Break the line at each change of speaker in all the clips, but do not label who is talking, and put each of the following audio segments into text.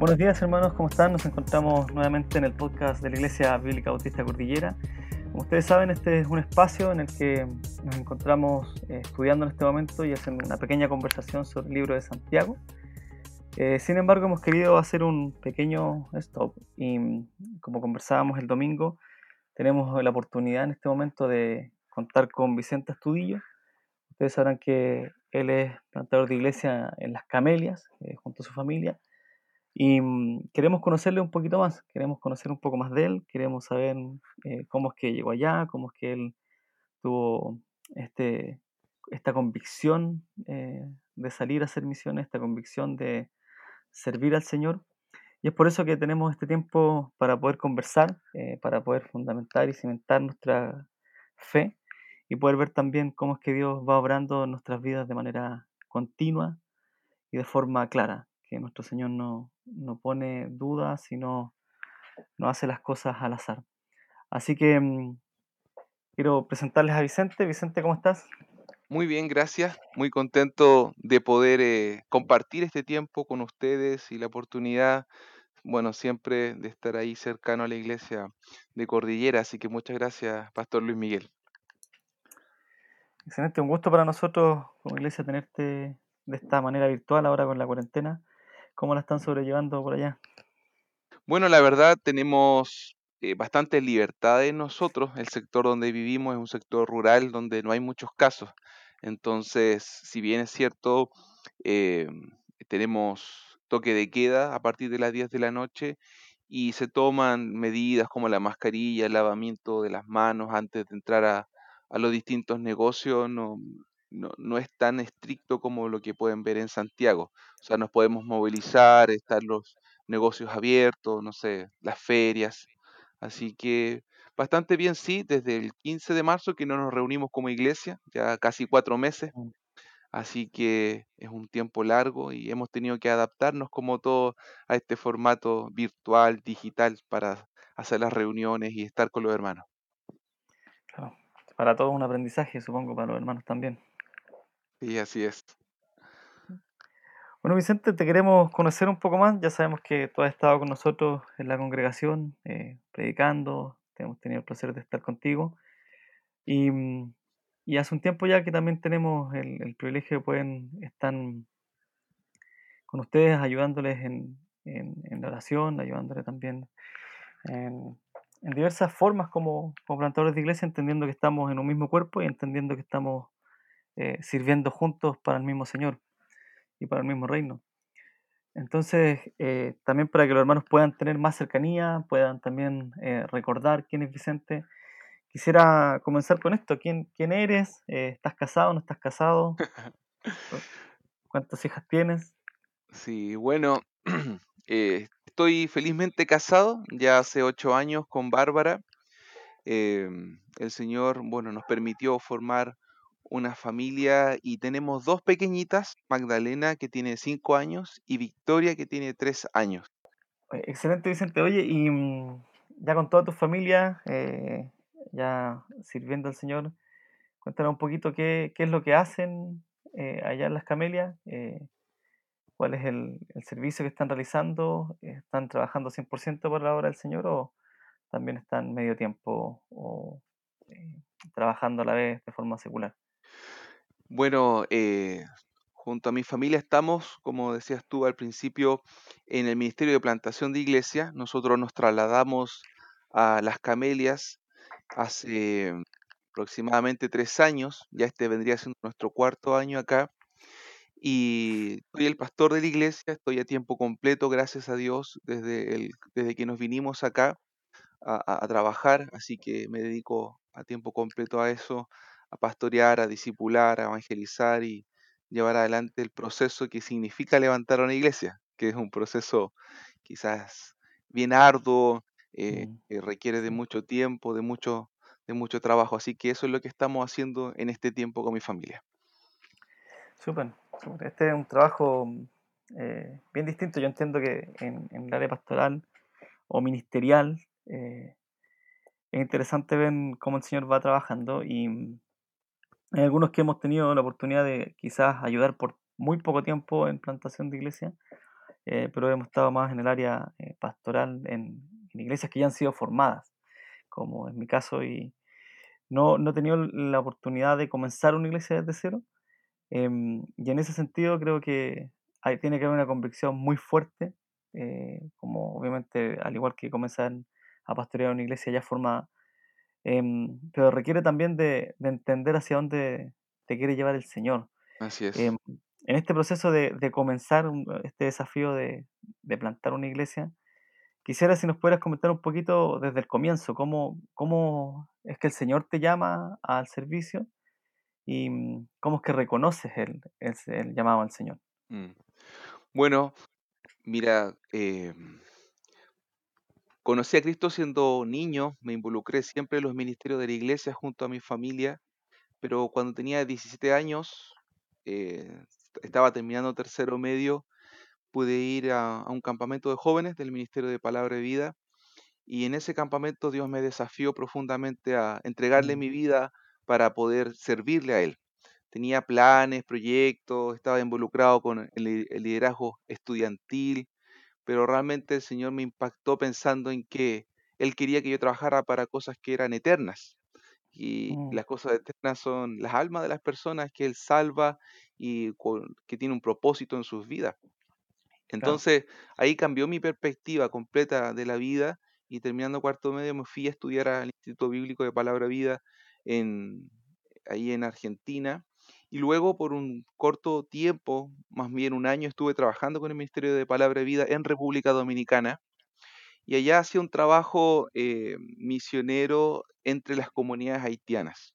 Buenos días hermanos, ¿cómo están? Nos encontramos nuevamente en el podcast de la Iglesia Bíblica Bautista Cordillera. Como ustedes saben, este es un espacio en el que nos encontramos eh, estudiando en este momento y haciendo una pequeña conversación sobre el libro de Santiago. Eh, sin embargo, hemos querido hacer un pequeño stop y como conversábamos el domingo, tenemos la oportunidad en este momento de contar con Vicente Astudillo. Ustedes sabrán que él es plantador de iglesia en Las Camelias, eh, junto a su familia y mm, queremos conocerle un poquito más, queremos conocer un poco más de él, queremos saber eh, cómo es que llegó allá, cómo es que él tuvo este, esta convicción eh, de salir a hacer misiones, esta convicción de servir al Señor. Y es por eso que tenemos este tiempo para poder conversar, eh, para poder fundamentar y cimentar nuestra fe y poder ver también cómo es que Dios va obrando en nuestras vidas de manera continua y de forma clara que nuestro Señor no, pone dudas, sino no hace las cosas al azar. Así que mm, quiero presentarles a Vicente. Vicente, ¿cómo estás?
Muy bien, gracias. Muy contento de poder eh, compartir este tiempo con ustedes y la oportunidad, bueno, siempre de estar ahí cercano a la iglesia de Cordillera. Así que muchas gracias, Pastor Luis Miguel.
Excelente, un gusto para nosotros como iglesia tenerte de esta manera virtual ahora con la cuarentena. ¿Cómo la están sobrellevando por allá?
Bueno, la verdad tenemos eh, bastante libertad nosotros. El sector donde vivimos es un sector rural donde no hay muchos casos. Entonces, si bien es cierto, eh, tenemos toque de queda a partir de las 10 de la noche y se toman medidas como la mascarilla, el lavamiento de las manos antes de entrar a, a los distintos negocios, no, no, no, es tan estricto como lo que pueden ver en Santiago. O sea, nos podemos movilizar, estar los negocios abiertos, no sé, las ferias. Así que bastante bien, sí, desde el 15 de marzo que no nos reunimos como iglesia, ya casi cuatro meses. Mm. Así que es un tiempo largo y hemos tenido que adaptarnos como todo a este formato virtual, digital, para hacer las reuniones y estar con los hermanos.
Claro, para todos un aprendizaje, supongo, para los hermanos también.
Sí, así es.
Bueno, Vicente, te queremos conocer un poco más. Ya sabemos que tú has estado con nosotros en la congregación, eh, predicando. Hemos tenido el placer de estar contigo. Y, hace un tiempo ya que también tenemos el, privilegio de poder estar con ustedes, ayudándoles en, la oración, ayudándoles también en, diversas formas como, como plantadores de iglesia, entendiendo que estamos en un mismo cuerpo y entendiendo que estamos eh, sirviendo juntos para el mismo Señor y para el mismo reino. Entonces, eh, también para que los hermanos puedan tener más cercanía, puedan también eh, recordar quién es Vicente, quisiera comenzar con esto. ¿Quién, quién eres? ¿Estás casado? ¿No estás casado? ¿Cuántas hijas tienes?
Sí, bueno, estoy felizmente casado, ya hace ocho años con Bárbara. Em, el Señor, bueno, nos permitió formar una familia y tenemos dos pequeñitas, Magdalena que tiene cinco años y Victoria que tiene tres años.
Excelente Vicente, oye, y mm, ya con toda tu familia, eh, ya sirviendo al Señor, cuéntanos un poquito qué, es lo que hacen eh, allá en las Camelias, eh, cuál es el, servicio que están realizando, ¿están trabajando 100% por la obra del Señor o también están medio tiempo o trabajando a la vez de forma secular?
Bueno, eh, junto a mi familia estamos, como decías tú al principio, en el Ministerio de Plantación de Iglesia. Nosotros nos trasladamos a Las Camelias hace aproximadamente tres años, ya este vendría siendo nuestro cuarto año acá. Y soy el pastor de la iglesia, estoy a tiempo completo, gracias a Dios, desde, el, desde que nos vinimos acá a, a trabajar, así que me dedico a tiempo completo a eso a pastorear, a discipular, a evangelizar y llevar adelante el proceso que significa levantar una iglesia, que es un proceso quizás bien arduo, eh, mm. que requiere de mucho tiempo, de mucho, de mucho trabajo. Así que eso es lo que estamos haciendo en este tiempo con mi familia.
Súper, este es un trabajo eh, bien distinto. Yo entiendo que en, el área pastoral o ministerial eh, es interesante ver cómo el Señor va trabajando y hay algunos que hemos tenido la oportunidad de quizás ayudar por muy poco tiempo en plantación de iglesia. eh, pero hemos estado más en el área eh, pastoral, en, iglesias que ya han sido formadas, como en mi caso, y no, no he tenido la oportunidad de comenzar una iglesia desde cero. Em, y en ese sentido creo que hay, tiene que haber una convicción muy fuerte, eh, como obviamente al igual que comenzar a pastorear una iglesia ya formada, em, pero requiere también de, de, entender hacia dónde te quiere llevar el Señor.
Así es.
Em, en este proceso de, de comenzar este desafío de, de, plantar una iglesia, quisiera si nos pudieras comentar un poquito desde el comienzo, cómo, cómo es que el Señor te llama al servicio y mm, cómo es que reconoces el, el, el llamado al Señor.
Mm. Bueno, mira, eh, conocí a Cristo siendo niño, me involucré siempre en los ministerios de la iglesia junto a mi familia, pero cuando tenía 17 años, eh, estaba terminando tercero medio, pude ir a, a, un campamento de jóvenes del Ministerio de Palabra de Vida y en ese campamento Dios me desafió profundamente a entregarle mi vida para poder servirle a Él. Tenía planes, proyectos, estaba involucrado con el, el liderazgo estudiantil, pero realmente el Señor me impactó pensando en que Él quería que yo trabajara para cosas que eran eternas. Y
Mm,
las cosas eternas son las almas de las personas que Él salva y con- que tiene un propósito en sus vidas.
claro.
Entonces ahí cambió mi perspectiva completa de la vida y terminando cuarto medio me fui a estudiar al Instituto Bíblico de Palabra Vida en, ahí en Argentina. Y luego por un corto tiempo, más bien un año, estuve trabajando con el Ministerio de Palabra Vida en República Dominicana. Y allá hacía un trabajo eh, misionero entre las comunidades haitianas.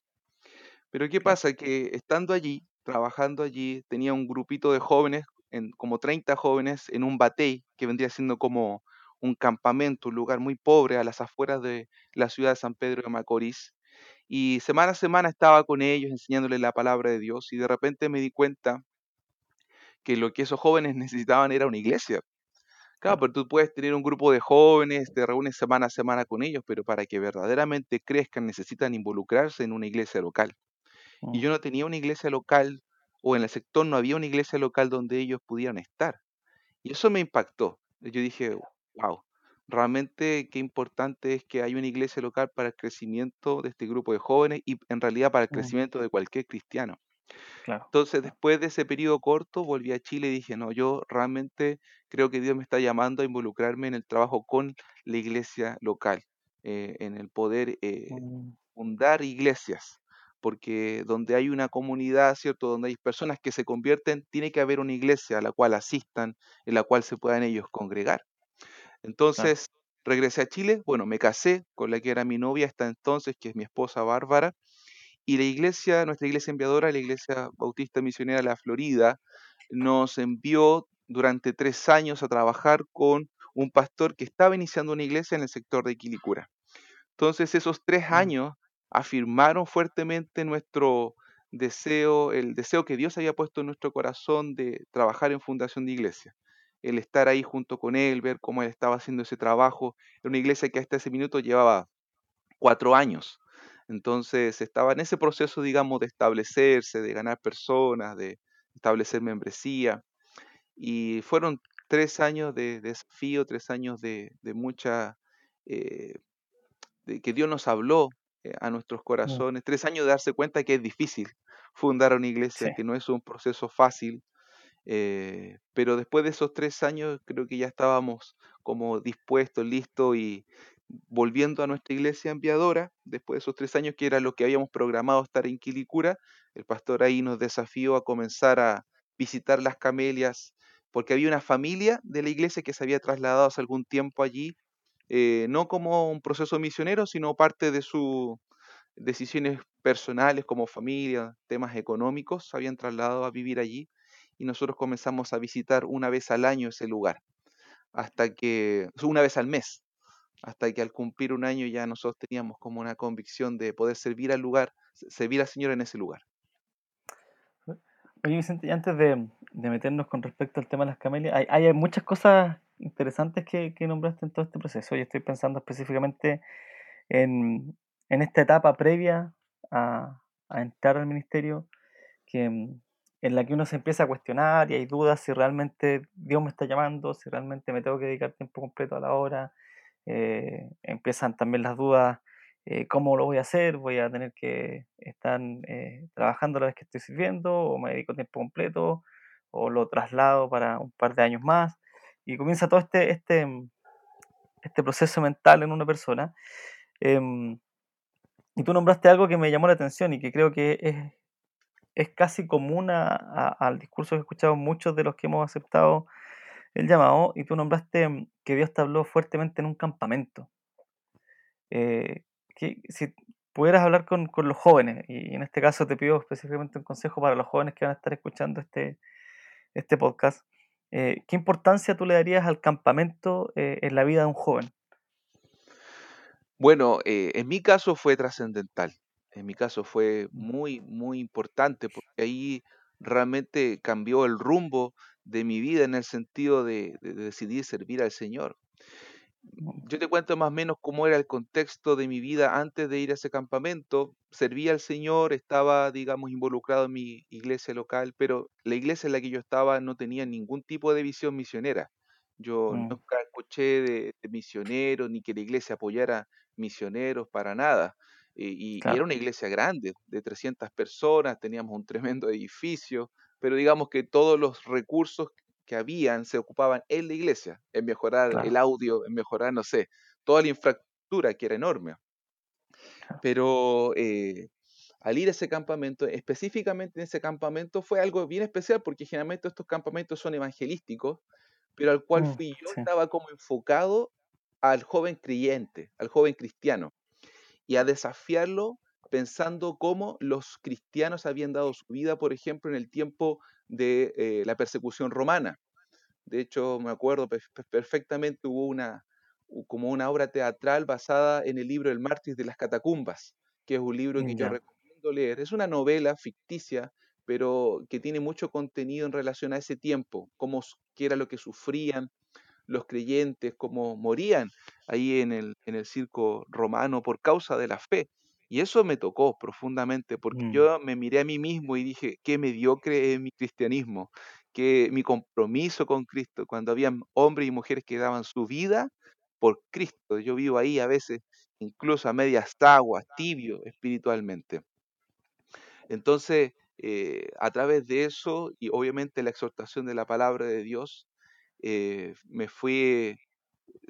Pero ¿qué pasa? Que estando allí, trabajando allí, tenía un grupito de jóvenes, en, como 30 jóvenes, en un batey, que vendría siendo como un campamento, un lugar muy pobre a las afueras de la ciudad de San Pedro de Macorís. Y semana a semana estaba con ellos enseñándoles la palabra de Dios y de repente me di cuenta que lo que esos jóvenes necesitaban era una iglesia. Claro, pero tú puedes tener un grupo de jóvenes, te reúnes semana a semana con ellos, pero para que verdaderamente crezcan necesitan involucrarse en una iglesia local. Y
Mm,
yo no tenía una iglesia local, o en el sector no había una iglesia local donde ellos pudieran estar. Y eso me impactó. Yo dije, wow, realmente qué importante es que haya una iglesia local para el crecimiento de este grupo de jóvenes y en realidad para el crecimiento de cualquier cristiano.
claro.
Entonces, después de ese periodo corto, volví a Chile y dije, no, yo realmente creo que Dios me está llamando a involucrarme en el trabajo con la iglesia local, eh, en el poder eh,
Mm,
fundar iglesias, porque donde hay una comunidad, ¿cierto? Donde hay personas que se convierten, tiene que haber una iglesia a la cual asistan, en la cual se puedan ellos congregar. Entonces, regresé a Chile, bueno, me casé con la que era mi novia hasta entonces, que es mi esposa Bárbara, y la iglesia, nuestra iglesia enviadora, la Iglesia Bautista Misionera de la Florida, nos envió durante tres años a trabajar con un pastor que estaba iniciando una iglesia en el sector de Quilicura. Entonces esos tres
Mm,
años afirmaron fuertemente nuestro deseo, el deseo que Dios había puesto en nuestro corazón de trabajar en fundación de iglesia. El estar ahí junto con Él, ver cómo Él estaba haciendo ese trabajo. Era una iglesia que hasta ese minuto llevaba cuatro años. Entonces estaba en ese proceso, digamos, de establecerse, de ganar personas, de establecer membresía. Y fueron tres años de desafío, tres años de, de mucha eh, de que Dios nos habló eh, a nuestros
mm,
corazones, tres años de darse cuenta que es difícil fundar una iglesia,
sí.
que no es un proceso fácil, eh, pero después de esos tres años creo que ya estábamos como dispuestos, listos y volviendo a nuestra iglesia enviadora, después de esos tres años que era lo que habíamos programado estar en Quilicura, el pastor ahí nos desafió a comenzar a visitar las camelias, porque había una familia de la iglesia que se había trasladado hace algún tiempo allí eh, no como un proceso misionero, sino parte de sus decisiones personales como familia, temas económicos, se habían trasladado a vivir allí y nosotros comenzamos a visitar una vez al año ese lugar, hasta que, una vez al mes, hasta que al cumplir un año ya nosotros teníamos como una convicción de poder servir al lugar, servir al Señor en ese lugar.
Oye, Vicente, y antes de, de meternos con respecto al tema de las camelias, hay, hay muchas cosas interesantes que, que nombraste en todo este proceso. Yo estoy pensando específicamente en, en esta etapa previa a, a entrar al ministerio, que en la que uno se empieza a cuestionar y hay dudas si realmente Dios me está llamando, si realmente me tengo que dedicar tiempo completo a la obra. Eh, empiezan también las dudas, eh, ¿cómo lo voy a hacer? ¿Voy a tener que estar eh, trabajando la vez que estoy sirviendo o me dedico tiempo completo o lo traslado para un par de años más? Y comienza todo este, este, este proceso mental en una persona. Em, y tú nombraste algo que me llamó la atención y que creo que es, es casi común al discurso que he escuchado muchos de los que hemos aceptado el llamado, y tú nombraste mm, que Dios te habló fuertemente en un campamento. Eh, si pudieras hablar con, los jóvenes, y en este caso te pido específicamente un consejo para los jóvenes que van a estar escuchando este, este podcast, eh, ¿qué importancia tú le darías al campamento eh, en la vida de un joven?
Bueno, en mi caso fue trascendental en mi caso fue muy, muy importante porque ahí realmente cambió el rumbo de mi vida en el sentido de, decidir servir al Señor. Yo te cuento más o menos cómo era el contexto de mi vida antes de ir a ese campamento. Servía al Señor, estaba, digamos, involucrado en mi iglesia local, pero la iglesia en la que yo estaba no tenía ningún tipo de visión misionera. Yo
Mm,
nunca escuché de, de misioneros ni que la iglesia apoyara misioneros para nada. Y, y era una iglesia grande, de 300 personas, teníamos un tremendo edificio, pero digamos que todos los recursos que habían se ocupaban en la iglesia, en mejorar el audio, en mejorar, no sé, toda la infraestructura que era enorme.
claro.
Pero eh, al ir a ese campamento, específicamente en ese campamento, fue algo bien especial porque generalmente estos campamentos son evangelísticos, pero al cual
Mm,
fui yo
sí,
estaba como enfocado al joven creyente, al joven cristiano y a desafiarlo pensando cómo los cristianos habían dado su vida, por ejemplo, en el tiempo de eh, la persecución romana. De hecho, me acuerdo perfectamente, hubo una, como una obra teatral basada en el libro El mártir de las catacumbas, que es un libro que yo recomiendo leer. Es una novela ficticia, pero que tiene mucho contenido en relación a ese tiempo, cómo, era lo que sufrían, los creyentes, cómo morían ahí en el, en el circo romano por causa de la fe. Y eso me tocó profundamente, porque
mm,
yo me miré a mí mismo y dije, qué mediocre es mi cristianismo, que mi compromiso con Cristo, cuando había hombres y mujeres que daban su vida por Cristo. Yo vivo ahí a veces incluso a medias aguas, tibio espiritualmente. Entonces, eh, a través de eso y obviamente la exhortación de la palabra de Dios, eh, me fui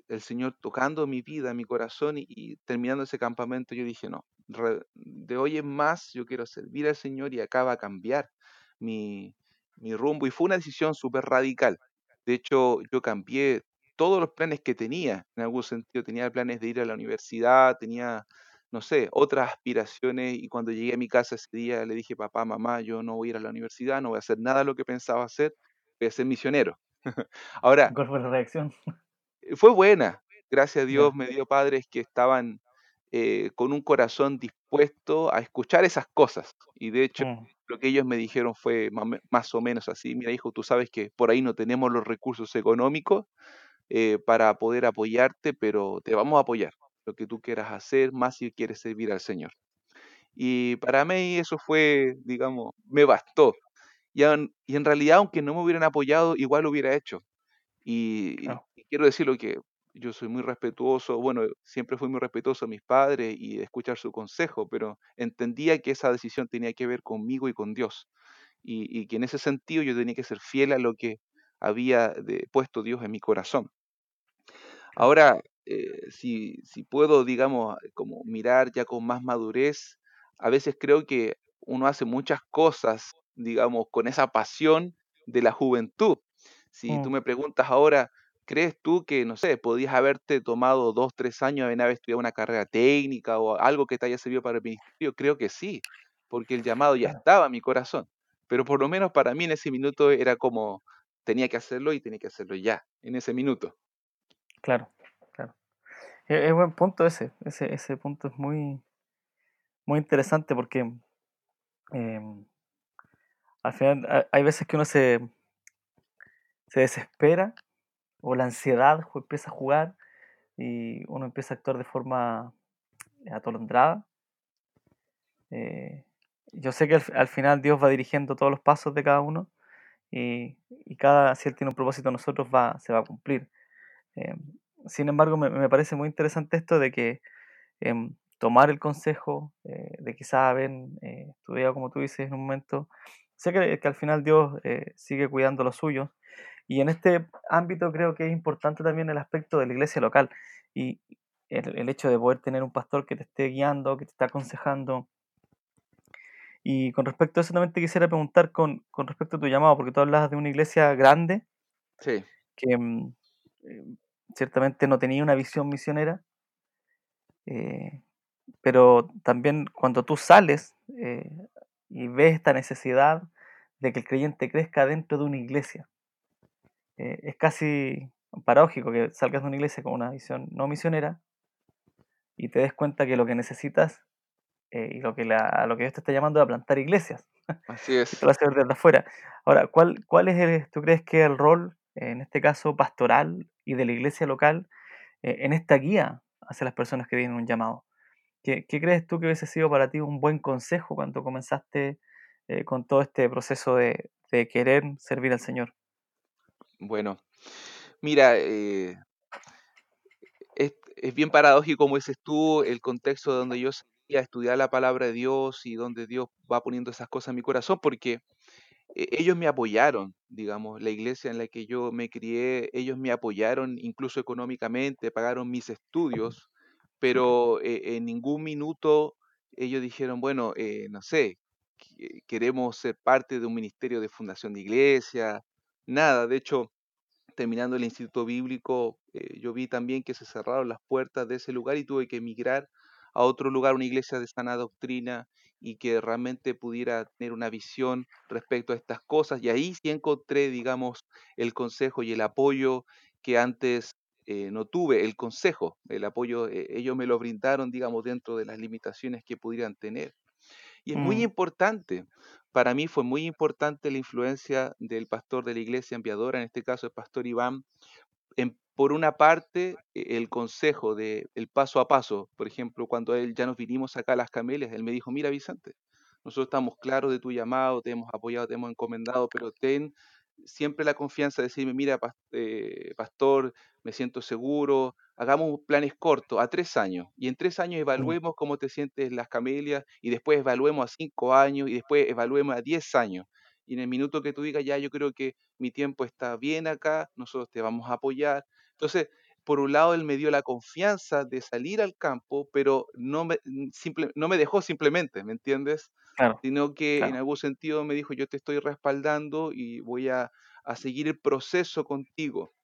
el Señor tocando mi vida, mi corazón y, terminando ese campamento yo dije, no, re- de hoy en más yo quiero servir al Señor y acá va a cambiar mi, mi rumbo. Y fue una decisión súper radical. De hecho, yo cambié todos los planes que tenía, en algún sentido tenía planes de ir a la universidad, tenía, no sé, otras aspiraciones y cuando llegué a mi casa ese día le dije, papá, mamá, yo no voy a ir a la universidad, no voy a hacer nada de lo que pensaba hacer, voy a ser misionero. Ahora,
¿Cuál fue la reacción?
fue buena. Gracias a Dios me dio padres que estaban eh, con un corazón dispuesto a escuchar esas cosas. Y de hecho,
mm,
lo que ellos me dijeron fue más o menos así. Mira, hijo, tú sabes que por ahí no tenemos los recursos económicos eh, para poder apoyarte, pero te vamos a apoyar. Lo que tú quieras hacer, más si quieres servir al Señor. Y para mí eso fue, digamos, me bastó. Y, en y en realidad, aunque no me hubieran apoyado, igual lo hubiera hecho. Y,
claro,
y quiero decirlo que yo soy muy respetuoso, bueno, siempre fui muy respetuoso a mis padres y de escuchar su consejo, pero entendía que esa decisión tenía que ver conmigo y con Dios. Y, y que en ese sentido yo tenía que ser fiel a lo que había de- puesto Dios en mi corazón. Ahora, eh, si, si puedo, digamos, como mirar ya con más madurez, a veces creo que uno hace muchas cosas, digamos, con esa pasión de la juventud. Si tú
Mm,
me preguntas ahora, ¿crees tú que, no sé, podías haberte tomado dos, tres años en haber estudiado una carrera técnica o algo que te haya servido para el ministerio? Creo que sí, porque el llamado ya estaba en mi corazón. Pero por lo menos para mí en ese minuto era como, tenía que hacerlo y tenía que hacerlo ya, en ese minuto.
claro, claro. Es, es buen punto ese, ese, ese punto es muy, muy interesante porque em, al final ha- hay veces que uno se, se desespera o la ansiedad empieza a jugar y uno empieza a actuar de forma atolondrada. eh, yo sé que al, final Dios va dirigiendo todos los pasos de cada uno y, cada, si Él tiene un propósito nosotros, va, se va a cumplir. Em, sin embargo, me, parece muy interesante esto de que em, tomar el consejo, eh, de quizás haber eh, estudiado, como tú dices en un momento, sé que, que al final Dios eh, sigue cuidando lo suyo. Y en este ámbito creo que es importante también el aspecto de la iglesia local y el, el hecho de poder tener un pastor que te esté guiando, que te esté aconsejando, y con respecto a eso también te quisiera preguntar con, con respecto a tu llamado, porque tú hablas de una iglesia grande
sí.
que mm, eh, ciertamente no tenía una visión misionera, eh, pero también cuando tú sales eh, y ves esta necesidad de que el creyente crezca dentro de una iglesia, es casi paradójico que salgas de una iglesia con una visión no misionera y te des cuenta que lo que necesitas eh, y lo que, la, lo que Dios te está llamando es a plantar iglesias.
Así es.
Lo hace desde afuera. Ahora, ¿cuál, cuál es el, tú crees que el rol, en este caso pastoral y de la iglesia local, eh, en esta guía hacia las personas que tienen un llamado? ¿Qué, ¿Qué, crees tú que hubiese sido para ti un buen consejo cuando comenzaste eh, con todo este proceso de, de, querer servir al Señor?
Bueno, mira, es, es, bien paradójico, como dices tú, el contexto donde yo a estudiar la palabra de Dios y donde Dios va poniendo esas cosas en mi corazón, porque eh, ellos me apoyaron, digamos, la iglesia en la que yo me crié, ellos me apoyaron incluso económicamente, pagaron mis estudios, pero eh, en ningún minuto ellos dijeron, bueno, eh, no sé, queremos ser parte de un ministerio de fundación de iglesia, nada, de hecho, terminando el instituto bíblico, yo vi también que se cerraron las puertas de ese lugar y tuve que emigrar a otro lugar, una iglesia de sana doctrina y que realmente pudiera tener una visión respecto a estas cosas. Y ahí sí encontré, digamos, el consejo y el apoyo que antes eh, no tuve, el consejo, el apoyo, eh, ellos me lo brindaron, digamos, dentro de las limitaciones que pudieran tener. Y es muy mm. importante, para mí fue muy importante la influencia del pastor de la iglesia enviadora, en este caso el pastor Iván, en por una parte, e, el consejo de el paso a paso, por ejemplo, cuando él ya nos vinimos acá a las camelias, él me dijo, mira Vicente, nosotros estamos claros de tu llamado, te hemos apoyado, te hemos encomendado, pero ten siempre la confianza de decirme, mira, eh, pastor, me siento seguro, hagamos planes cortos, a tres años, y en tres años mm. evaluemos cómo te sientes en las camelias, y después evaluemos a cinco años, y después evaluemos a diez años. Y en el minuto que tú digas, ya, yo creo que mi tiempo está bien acá, nosotros te vamos a apoyar, entonces, por un lado, él me dio la confianza de salir al campo, pero no me, simple, no me dejó simplemente, ¿me entiendes? Sino que en algún sentido me dijo, yo te estoy respaldando y voy a, a seguir el proceso contigo,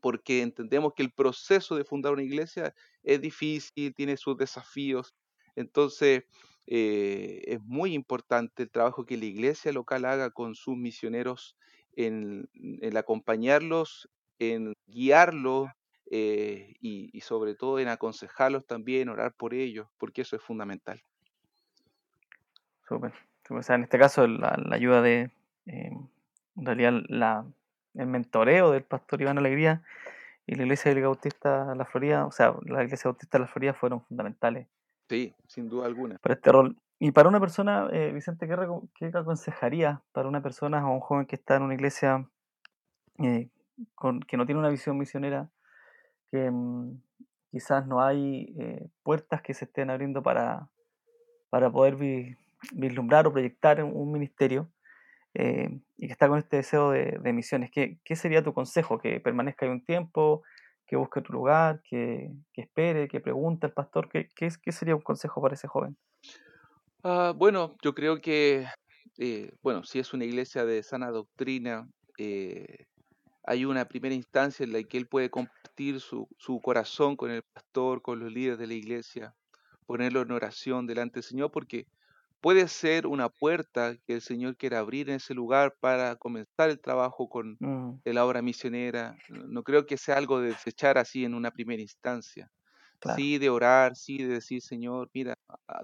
porque entendemos que el proceso de fundar una iglesia es difícil, tiene sus desafíos. Entonces, eh, es muy importante el trabajo que la iglesia local haga con sus misioneros en, en acompañarlos en guiarlos eh, y, sobre todo en aconsejarlos también, orar por ellos, porque eso es fundamental.
Súper. O sea, en este caso, la, ayuda de, eh, en realidad, la, el mentoreo del pastor Iván Alegría y la iglesia de Bautista de la Florida, o sea, la iglesia Bautista de la Florida fueron fundamentales.
Sí, sin duda alguna.
Para este rol. Y para una persona, eh, Vicente, ¿qué, ¿qué, aconsejaría para una persona o un joven que está en una iglesia que no tiene una visión misionera, que mm, quizás no hay eh, puertas que se estén abriendo para, para poder vislumbrar o proyectar un ministerio eh, y que está con este deseo de, misiones. ¿Qué, sería tu consejo? ¿Que permanezca ahí un tiempo? ¿Que busque tu lugar? ¿Que, espere? ¿Que pregunte al pastor? ¿Qué, qué, sería un consejo para ese joven?
Ah, bueno, yo creo que, eh, bueno, si es una iglesia de sana doctrina, hay una primera instancia en la que él puede compartir su, corazón con el pastor, con los líderes de la iglesia, ponerlo en oración delante del Señor, porque puede ser una puerta que el Señor quiera abrir en ese lugar para comenzar el trabajo con mm. la obra misionera. No creo que sea algo de desechar así en una primera instancia. Sí, de orar, sí, de decir, Señor, mira,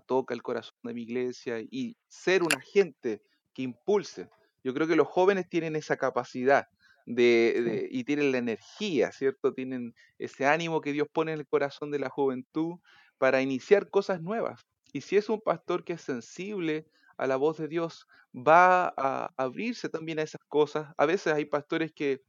toca el corazón de mi iglesia y ser un agente que impulse. Yo creo que los jóvenes tienen esa capacidad de, y tienen la energía, ¿cierto? Tienen ese ánimo que Dios pone en el corazón de la juventud para iniciar cosas nuevas. Y si es un pastor que es sensible a la voz de Dios, va a abrirse también a esas cosas. A veces hay pastores que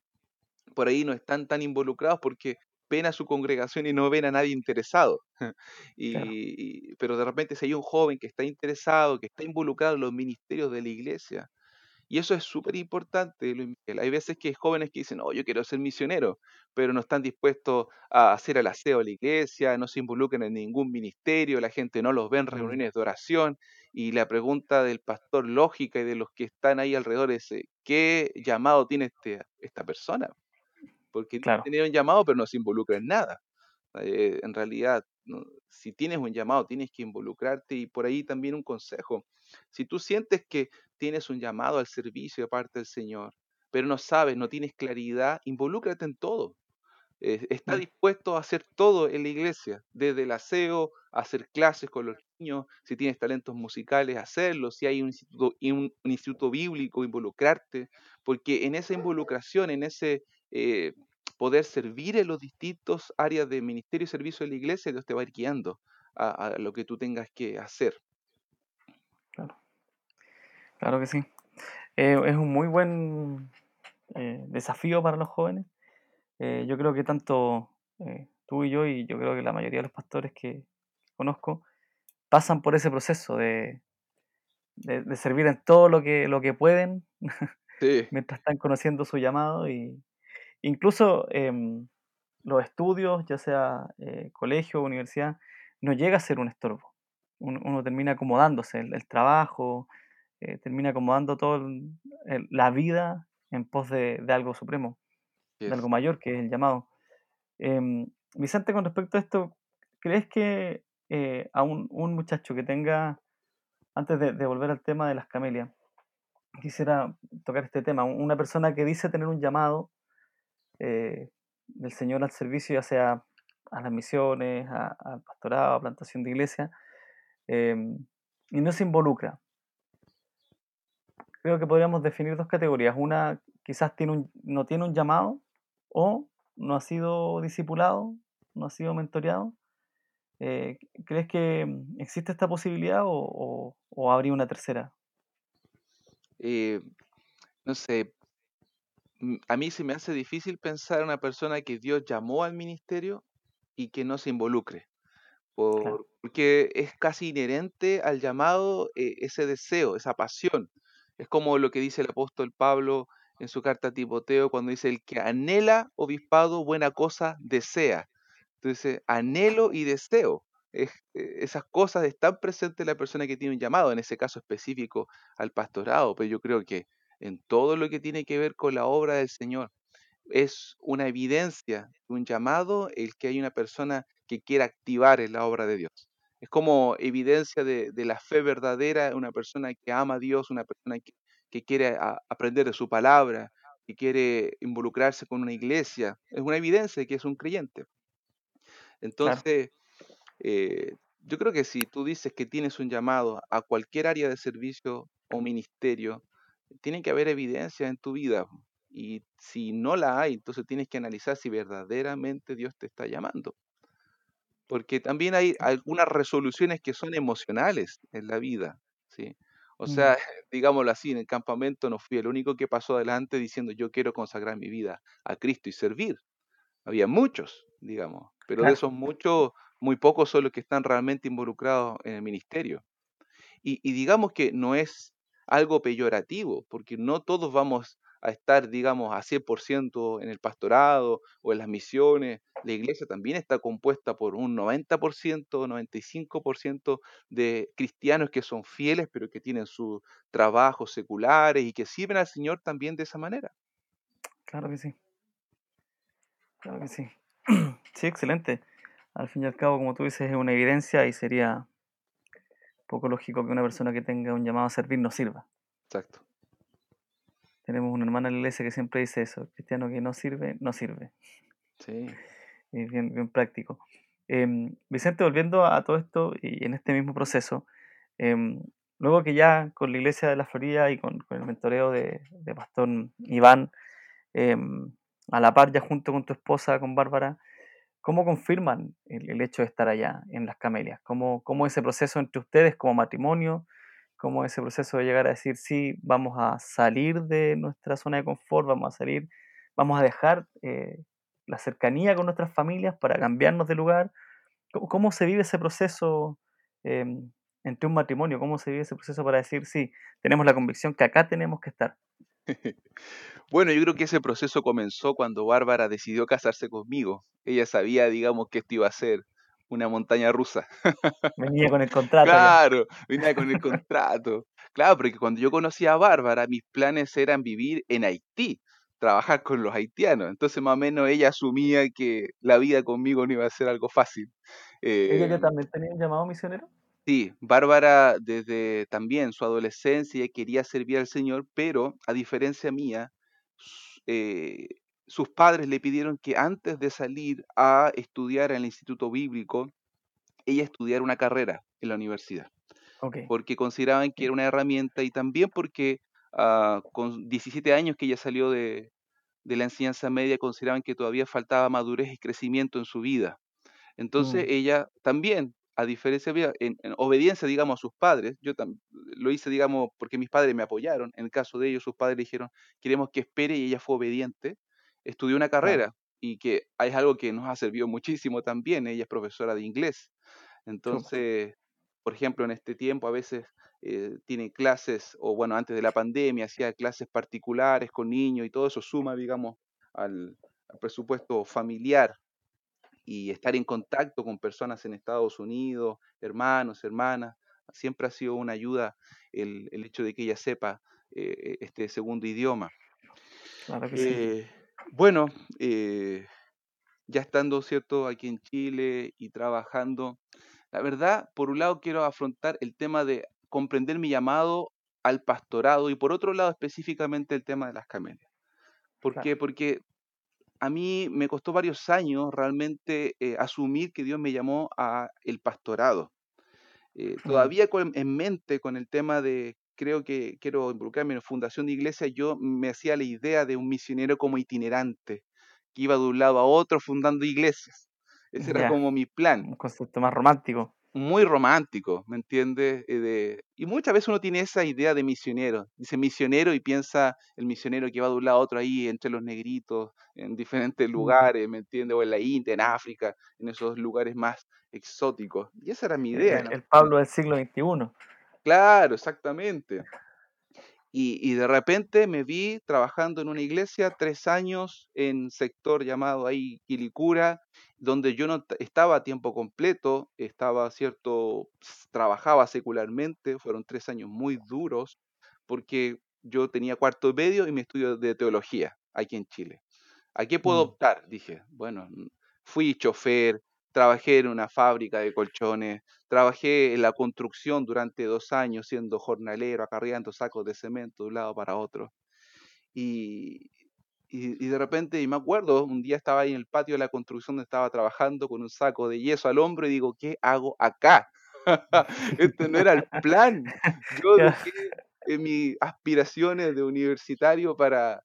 por ahí no están tan involucrados porque ven a su congregación y no ven a nadie interesado. y, pero de repente si hay un joven que está interesado, que está involucrado en los ministerios de la iglesia, y eso es súper importante, Luis Miguel. Hay veces que hay jóvenes que dicen, oh, yo quiero ser misionero, pero no están dispuestos a hacer el aseo a la iglesia, no se involucran en ningún ministerio, la gente no los ve en reuniones de oración. Y la pregunta del pastor lógica y de los que están ahí alrededor es, eh, ¿qué llamado tiene este, esta persona? Porque claro. tiene un llamado, pero no se involucra en nada. Eh, en realidad, si tienes un llamado, tienes que involucrarte y por ahí también un consejo. Si tú sientes que tienes un llamado al servicio de parte del Señor, pero no sabes, no tienes claridad, involúcrate en todo. está dispuesto a hacer todo en la iglesia, desde el aseo, a hacer clases con los niños, si tienes talentos musicales, hacerlo, si hay un instituto, un, instituto bíblico, involucrarte, porque en esa involucración, en ese eh, poder servir en los distintos áreas de ministerio y servicio de la iglesia, Dios te va a ir guiando a lo que tú tengas que hacer.
Claro que sí. Eh, es un muy buen eh, desafío para los jóvenes. Eh, yo creo que tanto tú y yo, y yo creo que la mayoría de los pastores que conozco, pasan por ese proceso de, de, servir en todo lo que, lo que pueden mientras están conociendo su llamado. Y incluso em, los estudios, ya sea colegio o universidad, no llega a ser un estorbo. Uno, termina acomodándose, el trabajo, eh, termina acomodando toda la vida en pos de, algo supremo, de algo mayor, que es el llamado. Em, Vicente, con respecto a esto, ¿crees que eh, a un, muchacho que tenga, antes de, volver al tema de las camelias, quisiera tocar este tema, una persona que dice tener un llamado eh, del Señor al servicio, ya sea a las misiones, al pastorado, a plantación de iglesia, em, y no se involucra, creo que podríamos definir dos categorías. Una quizás tiene un, no tiene un llamado o no ha sido discipulado, no ha sido mentoreado. Eh, ¿Crees que existe esta posibilidad o, habría una tercera?
Eh, no sé, mm, a mí se me hace difícil pensar en una persona que Dios llamó al ministerio y que no se involucre, porque es casi inherente al llamado eh, ese deseo, esa pasión. Es como lo que dice el apóstol Pablo en su carta a Timoteo cuando dice, el que anhela obispado, buena cosa desea. Entonces, anhelo y deseo. Eh, esas cosas están presentes en la persona que tiene un llamado, en ese caso específico al pastorado, pero yo creo que en todo lo que tiene que ver con la obra del Señor, es una evidencia, un llamado, el que hay una persona que quiera activar en la obra de Dios es como evidencia de, la fe verdadera, una persona que ama a Dios, una persona que, quiere aprender de su palabra, que quiere involucrarse con una iglesia. Es una evidencia de que es un creyente. Entonces, eh, yo creo que si tú dices que tienes un llamado a cualquier área de servicio o ministerio, tiene que haber evidencia en tu vida. Y si no la hay, entonces tienes que analizar si verdaderamente Dios te está llamando porque también hay algunas resoluciones que son emocionales en la vida, ¿sí? O sea, mm. digámoslo así, en el campamento no fui el único que pasó adelante diciendo yo quiero consagrar mi vida a Cristo y servir. Había muchos, digamos, pero de esos muchos, muy pocos son los que están realmente involucrados en el ministerio. Y, y digamos que no es algo peyorativo, porque no todos vamos a estar, digamos, a 100% en el pastorado o en las misiones. La iglesia también está compuesta por un 90%, 95% de cristianos que son fieles, pero que tienen sus trabajos seculares y que sirven al Señor también de esa manera.
Claro que sí. Claro que sí. Sí, excelente. Al fin y al cabo, como tú dices, es una evidencia y sería poco lógico que una persona que tenga un llamado a servir no sirva.
Exacto.
Tenemos una hermana en la iglesia que siempre dice eso, cristiano que no sirve, no sirve.
Sí.
Bien, bien práctico. Em, Vicente, volviendo a todo esto y en este mismo proceso, em, luego que ya con la iglesia de la Florida y con, el mentoreo de, Pastor Iván, em, a la par ya junto con tu esposa, con Bárbara, ¿cómo confirman el, hecho de estar allá en las Camelias? ¿Cómo, ¿Cómo ese proceso entre ustedes como matrimonio cómo ese proceso de llegar a decir, sí, vamos a salir de nuestra zona de confort, vamos a salir, vamos a dejar eh, la cercanía con nuestras familias para cambiarnos de lugar. ¿Cómo, se vive ese proceso em, entre un matrimonio? ¿Cómo se vive ese proceso para decir, sí, tenemos la convicción que acá tenemos que estar?
Bueno, yo creo que ese proceso comenzó cuando Bárbara decidió casarse conmigo. Ella sabía, digamos, que esto iba a ser una montaña rusa.
Venía con el contrato.
Claro, venía con el contrato. Claro, porque cuando yo conocí a Bárbara, mis planes eran vivir en Haití, trabajar con los haitianos. Entonces, más o menos, ella asumía que la vida conmigo no iba a ser algo fácil.
¿Ella ya em, también tenía un llamado misionero?
Sí, Bárbara desde también su adolescencia quería servir al Señor, pero a diferencia mía, eh, sus padres le pidieron que antes de salir a estudiar en el Instituto Bíblico, ella estudiara una carrera en la universidad, porque consideraban que era una herramienta y también porque ah, con 17 años que ella salió de, de la enseñanza media, consideraban que todavía faltaba madurez y crecimiento en su vida. Entonces
Mm,
ella también a diferencia en, en obediencia, digamos, a sus padres, yo lo hice, digamos, porque mis padres me apoyaron. En el caso de ellos, sus padres le dijeron, queremos que espere y ella fue obediente. Estudió una carrera y que es algo que nos ha servido muchísimo también. Ella es profesora de inglés. Entonces, por ejemplo, en este tiempo a veces eh, tiene clases, o bueno, antes de la pandemia hacía clases particulares con niños y todo eso suma, digamos, al, al presupuesto familiar y estar en contacto con personas en Estados Unidos, hermanos, hermanas, siempre ha sido una ayuda el, el hecho de que ella sepa eh, este segundo idioma.
claro que sí,
Eh, bueno, eh, ya estando, ¿cierto?, aquí en Chile y trabajando, la verdad, por un lado quiero afrontar el tema de comprender mi llamado al pastorado y por otro lado específicamente el tema de las camelias. ¿Por
claro.
qué? Porque a mí me costó varios años realmente eh, asumir que Dios me llamó a el pastorado. Eh, todavía con- en mente con el tema de creo que quiero involucrarme en fundación de iglesia, yo me hacía la idea de un misionero como itinerante, que iba de un lado a otro fundando iglesias. Ese era como mi plan
un concepto más romántico,
muy romántico, ¿me entiendes? Eh, de, y muchas veces uno tiene esa idea de misionero. Dice misionero y piensa el misionero que va de un lado a otro ahí entre los negritos, en diferentes
Mm,
lugares, ¿me entiendes? O en la India, en África, en esos lugares más exóticos. Y esa era mi idea.
el, Pablo del siglo XXI,
Claro, exactamente. Y, y de repente me vi trabajando en una iglesia tres años en sector llamado ahí Quilicura, donde yo no estaba a tiempo completo, estaba cierto, trabajaba secularmente, fueron tres años muy duros, porque yo tenía cuarto medio y mi estudio de teología aquí en Chile. ¿A qué puedo
Mm,
optar? Dije, bueno, fui chofer, trabajé en una fábrica de colchones, trabajé en la construcción durante dos años siendo jornalero, acarreando sacos de cemento de un lado para otro. Y, y, y de repente, y me acuerdo, un día estaba ahí en el patio de la construcción donde estaba trabajando con un saco de yeso al hombro y digo, ¿qué hago acá? Este no era el plan. Yo dejé eh, mis aspiraciones de universitario para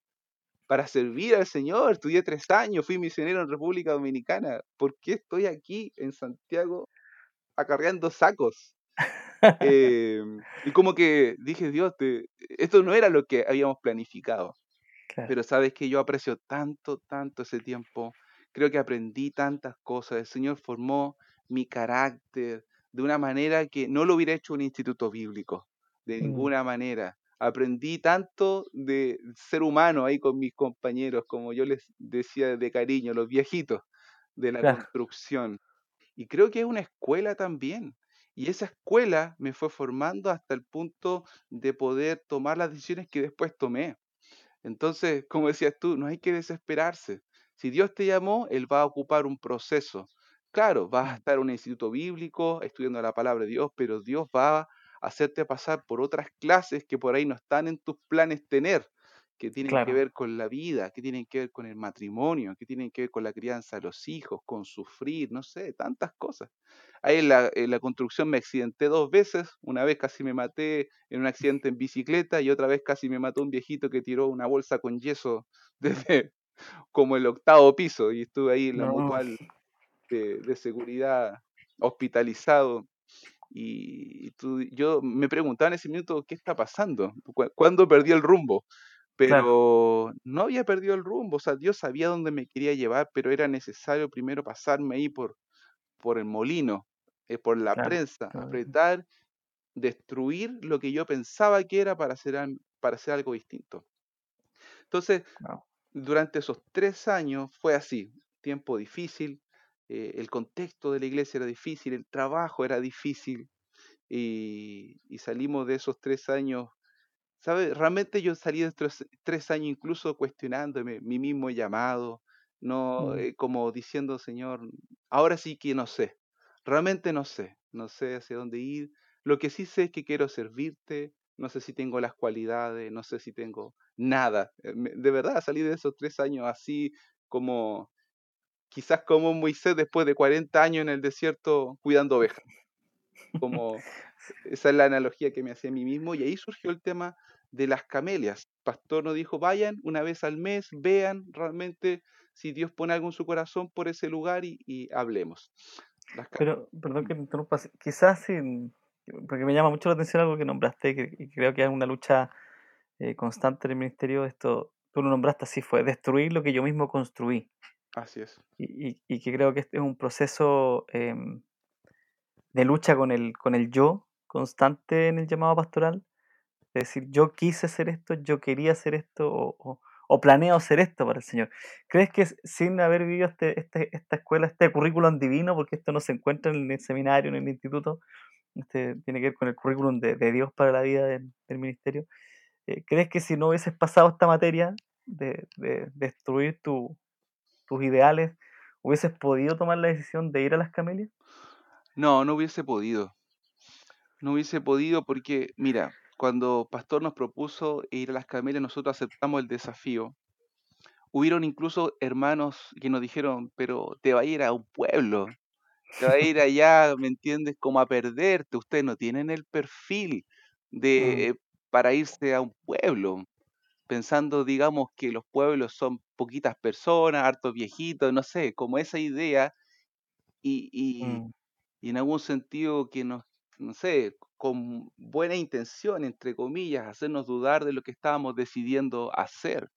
para servir al Señor. Estudié tres años, fui misionero en República Dominicana. ¿Por qué estoy aquí en Santiago acarreando sacos? Em, y como que dije, Dios, te- esto no era lo que habíamos planificado.
Claro,
Pero sabes que yo aprecio tanto, tanto ese tiempo. Creo que aprendí tantas cosas. El Señor formó mi carácter de una manera que no lo hubiera hecho un instituto bíblico, de
mm,
ninguna manera. Aprendí tanto de ser humano ahí con mis compañeros, como yo les decía de cariño, los viejitos de la
claro,
construcción. Y creo que es una escuela también. Y esa escuela me fue formando hasta el punto de poder tomar las decisiones que después tomé. Entonces, como decías tú, no hay que desesperarse. Si Dios te llamó, Él va a ocupar un proceso. Claro, vas a estar en un instituto bíblico estudiando la palabra de Dios, pero Dios va a hacerte pasar por otras clases que por ahí no están en tus planes tener, que tienen que ver con la vida, que tienen que ver con el matrimonio, que tienen que ver con la crianza de los hijos, con sufrir, no sé, tantas cosas. Ahí en la, en la construcción me accidenté dos veces, una vez casi me maté en un accidente en bicicleta y otra vez casi me mató un viejito que tiró una bolsa con yeso desde como el octavo piso y estuve ahí en la
no,
mutual de, de seguridad hospitalizado. Y tú, yo me preguntaba en ese minuto, ¿qué está pasando? ¿Cuándo perdí el rumbo? Pero no había perdido el rumbo, o sea, Dios sabía dónde me quería llevar, pero era necesario primero pasarme ahí por, por el molino, eh, por la prensa, apretar, destruir lo que yo pensaba que era para hacer, para hacer algo distinto. Entonces, durante esos tres años fue así, tiempo difícil, eh, el contexto de la iglesia era difícil, el trabajo era difícil, y, y salimos de esos tres años ¿Sabe? Realmente yo salí de estos tres años incluso cuestionándome mi mismo llamado, no mm. eh, como diciendo, Señor, ahora sí que no sé, realmente no sé, no sé hacia dónde ir. Lo que sí sé es que quiero servirte, no sé si tengo las cualidades, no sé si tengo nada. Eh, de verdad, salí de esos tres años así como, quizás como Moisés después de 40 años en el desierto cuidando ovejas. Como, esa es la analogía que me hacía a mí mismo y ahí surgió el tema de las camelias. pastor nos dijo, vayan una vez al mes, vean realmente si Dios pone algo en su corazón por ese lugar y, hablemos.
Pero, perdón que me interrumpa, quizás porque me llama mucho la atención algo que nombraste y creo que es una lucha eh, constante en el ministerio, esto tú lo nombraste así, fue destruir lo que yo mismo construí.
Así es.
Y, que creo que este es un proceso em, de lucha con el, con el yo constante en el llamado pastoral, es decir, yo quise hacer esto, yo quería hacer esto o, planeo hacer esto para el Señor. ¿Crees que sin haber vivido este, este, esta escuela, este currículum divino, porque esto no se encuentra en el seminario, en el instituto, este, tiene que ver con el currículum de, Dios para la vida del, ministerio, eh, ¿crees que si no hubieses pasado esta materia de, destruir tus ideales, hubieses podido tomar la decisión de ir a las camelias?
No, no hubiese podido. No hubiese podido porque, mira, cuando Pastor nos propuso ir a las camelias, nosotros aceptamos el desafío. Hubieron incluso hermanos que nos dijeron, pero te va a ir a un pueblo, te va a ir allá, ¿me entiendes? Como a perderte. Ustedes no tienen el perfil de, mm. para irse a un pueblo, pensando, digamos, que los pueblos son poquitas personas, hartos viejitos, no sé, como esa idea, y, y, mm. y en algún sentido que nos, no sé, con buena intención, entre comillas, hacernos dudar de lo que estábamos decidiendo hacer.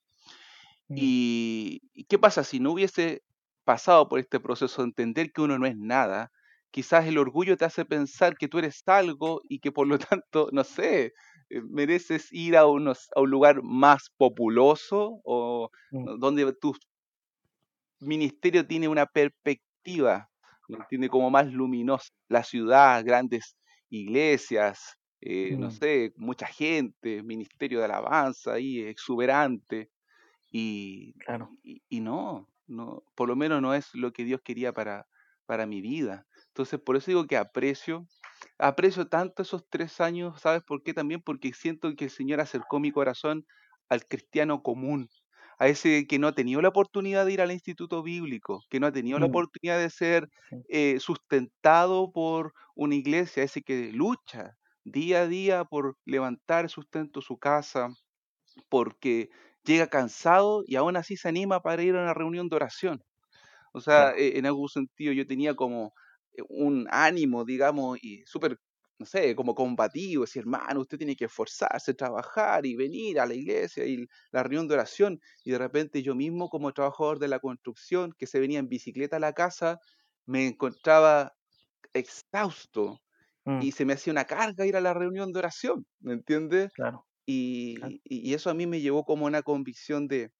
Mm. Y, qué pasa si no hubiese pasado por este proceso de entender que uno no es nada? Quizás el orgullo te hace pensar que tú eres algo y que por lo tanto, no sé, eh, mereces ir a, unos, a un lugar más populoso o mm. donde tu ministerio tiene una perspectiva, tiene como más luminosa, la ciudad, grandes iglesias, eh, no mm. sé, mucha gente, ministerio de alabanza ahí, exuberante. Y, claro. y, no, no, por lo menos no es lo que Dios quería para, para mi vida. Entonces, por eso digo que aprecio, aprecio tanto esos tres años, ¿sabes por qué? También porque siento que el Señor acercó mi corazón al cristiano común, a ese que no ha tenido la oportunidad de ir al instituto bíblico, que no ha tenido la mm. oportunidad de ser eh, sustentado por una iglesia, ese que lucha día a día por levantar sustento su casa, porque llega cansado y aún así se anima para ir a una reunión de oración. O sea, e, en algún sentido yo tenía como eh, un ánimo, digamos, y súper no sé, como combativo, decir, hermano, usted tiene que esforzarse, trabajar y venir a la iglesia y la reunión de oración. Y de repente yo mismo, como trabajador de la construcción, que se venía en bicicleta a la casa, me encontraba exhausto mm. y se me hacía una carga ir a la reunión de oración, ¿me entiendes?
Claro.
Y, y, eso a mí me llevó como una convicción de,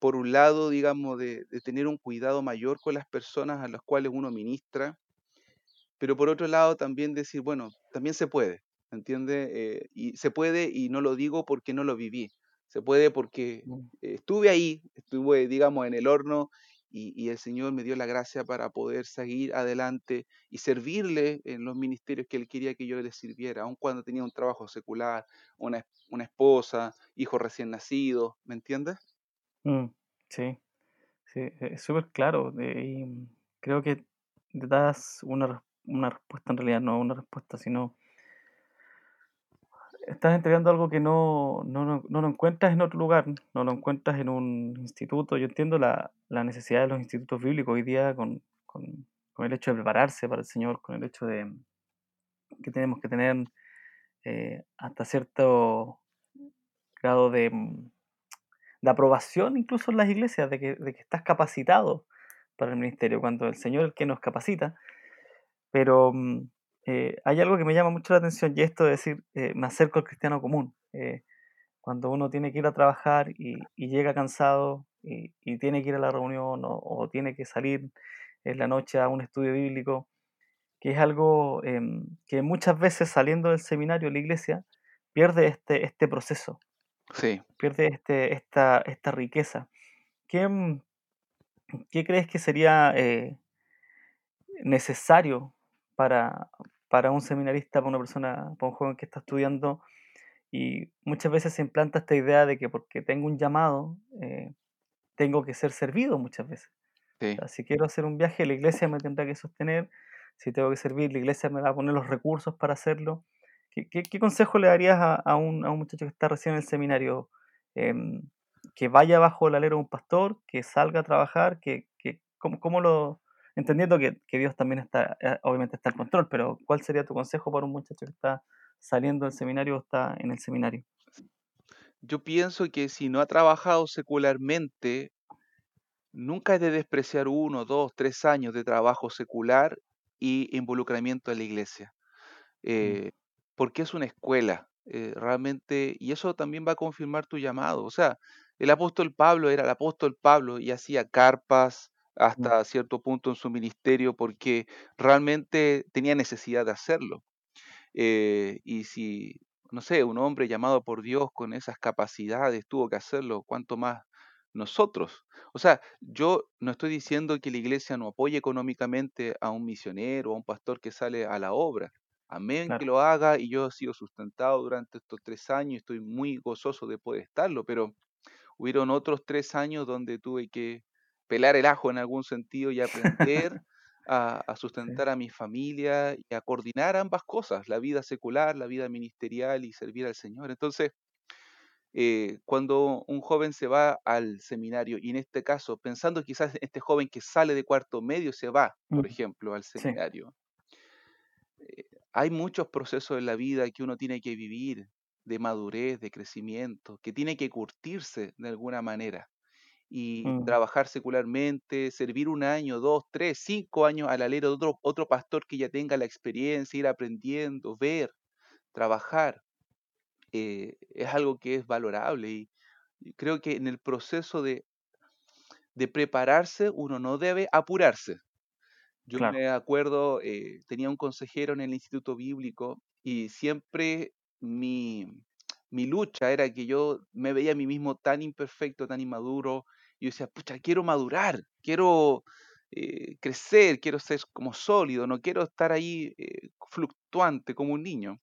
por un lado, digamos, de, de tener un cuidado mayor con las personas a las cuales uno ministra, pero por otro lado también decir, bueno, también se puede, ¿entiendes? Eh, y se puede y no lo digo porque no lo viví, se puede porque mm. estuve ahí, estuve, digamos, en el horno y, el Señor me dio la gracia para poder seguir adelante y servirle en los ministerios que Él quería que yo le sirviera, aun cuando tenía un trabajo secular, una, una esposa, hijos recién nacidos, ¿me entiendes?
Mm, sí, sí, es súper claro. y creo que te das una una respuesta en realidad, no una respuesta, sino estás entregando algo que no, no, no, lo encuentras en otro lugar, no lo encuentras en un instituto. Yo entiendo la, la necesidad de los institutos bíblicos hoy día con, con, con, el hecho de prepararse para el Señor, con el hecho de, que tenemos que tener eh, hasta cierto grado de, mm, de, aprobación incluso en las iglesias, de que, de que, estás capacitado para el ministerio, cuando el Señor es el que nos capacita. Pero mm, eh, hay algo que me llama mucho la atención y esto de decir, eh, me acerco al cristiano común. cuando uno tiene que ir a trabajar y, y llega cansado y, y, tiene que ir a la reunión o, o tiene que salir en la noche a un estudio bíblico, que es algo em, que muchas veces saliendo del seminario la iglesia pierde este, este proceso,
sí.
pierde este, esta, esta riqueza. ¿Qué, mm, qué crees que sería eh, necesario para, para un seminarista, para una persona, para un joven que está estudiando? Y muchas veces se implanta esta idea de que porque tengo un llamado, eh, tengo que ser servido muchas veces. si quiero hacer un viaje, la iglesia me tendrá que sostener, si tengo que servir, la iglesia me va a poner los recursos para hacerlo. ¿Qué, qué, consejo le darías a, a, un, a, un, muchacho que está recién en el seminario? Eh, que vaya bajo el alero de un pastor, que salga a trabajar, que, que ¿cómo, cómo, lo... Entendiendo que, que, Dios también está, eh, obviamente está en control, pero ¿cuál sería tu consejo para un muchacho que está saliendo del seminario o está en el seminario?
Yo pienso que si no ha trabajado secularmente, nunca es de despreciar uno, dos, tres años de trabajo secular y involucramiento de la iglesia. Mm. Eh, porque es una escuela, eh, realmente, y eso también va a confirmar tu llamado. O sea, el apóstol Pablo era el apóstol Pablo y hacía carpas. Hasta cierto punto en su ministerio porque realmente tenía necesidad de hacerlo. Eh, y si, no sé, un hombre llamado por Dios con esas capacidades tuvo que hacerlo, ¿cuánto más nosotros. O sea, yo no estoy diciendo que la iglesia no apoye económicamente a un misionero o a un pastor que sale a la obra. Amén que lo haga y yo he sido sustentado durante estos tres años y estoy muy gozoso de poder estarlo, pero hubieron otros tres años donde tuve que pelar el ajo en algún sentido y aprender a, a sustentar a mi familia y a coordinar ambas cosas, la vida secular, la vida ministerial y servir al Señor. Entonces, eh, cuando un joven se va al seminario, y en este caso, pensando quizás este joven que sale de cuarto medio se va, por ejemplo, al
sí,
seminario, eh, hay muchos procesos en la vida que uno tiene que vivir, de madurez, de crecimiento, que tiene que curtirse de alguna manera y
mm,
trabajar secularmente, servir un año, dos, tres, cinco años al alero de otro, otro pastor que ya tenga la experiencia, ir aprendiendo, ver, trabajar. eh, es algo que es valorable y, creo que en el proceso de, de prepararse uno no debe apurarse. Yo
claro.
me acuerdo, eh, tenía un consejero en el Instituto Bíblico y siempre mi, mi lucha era que yo me veía a mí mismo tan imperfecto, tan inmaduro, yo decía, pucha, quiero madurar, quiero eh, crecer, quiero ser como sólido, no quiero estar ahí eh, fluctuante como un niño.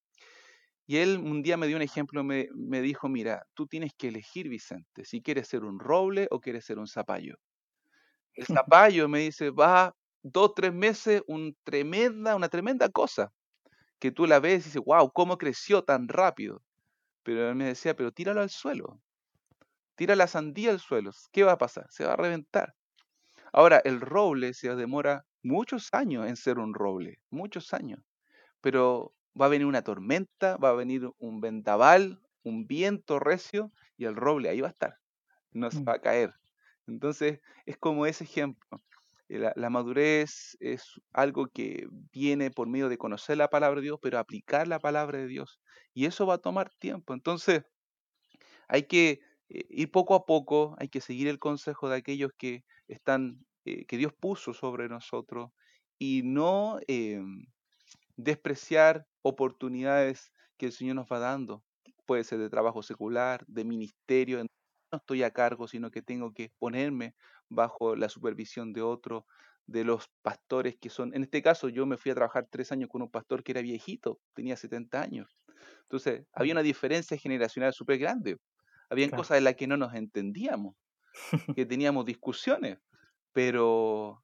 Y él un día me dio un ejemplo, me, me dijo, mira, tú tienes que elegir, Vicente, si quieres ser un roble o quieres ser un zapallo. El zapallo me dice, va dos, tres meses, un tremenda, una tremenda cosa, que tú la ves y dices, wow, ¿cómo creció tan rápido? Pero él me decía, pero tíralo al suelo, tira la sandía al suelo, ¿qué va a pasar? Se va a reventar. Ahora, el roble se demora muchos años en ser un roble, muchos años, pero va a venir una tormenta, va a venir un vendaval, un viento recio y el roble ahí va a estar, no se
Mm,
va a caer. Entonces, es como ese ejemplo. Eh, La, la madurez es algo que viene por medio de conocer la palabra de Dios, pero aplicar la palabra de Dios. Y eso va a tomar tiempo. Entonces, hay que eh, ir poco a poco, hay que seguir el consejo de aquellos que están, eh, que Dios puso sobre nosotros y no em, despreciar oportunidades que el Señor nos va dando. Puede ser de trabajo secular, de ministerio, no estoy a cargo, sino que tengo que ponerme bajo la supervisión de otro, de los pastores que son, en este caso yo me fui a trabajar tres años con un pastor que era viejito, tenía 70 años. Entonces, había una diferencia generacional súper grande. Habían
claro.
cosas en las que no nos entendíamos, que teníamos discusiones, pero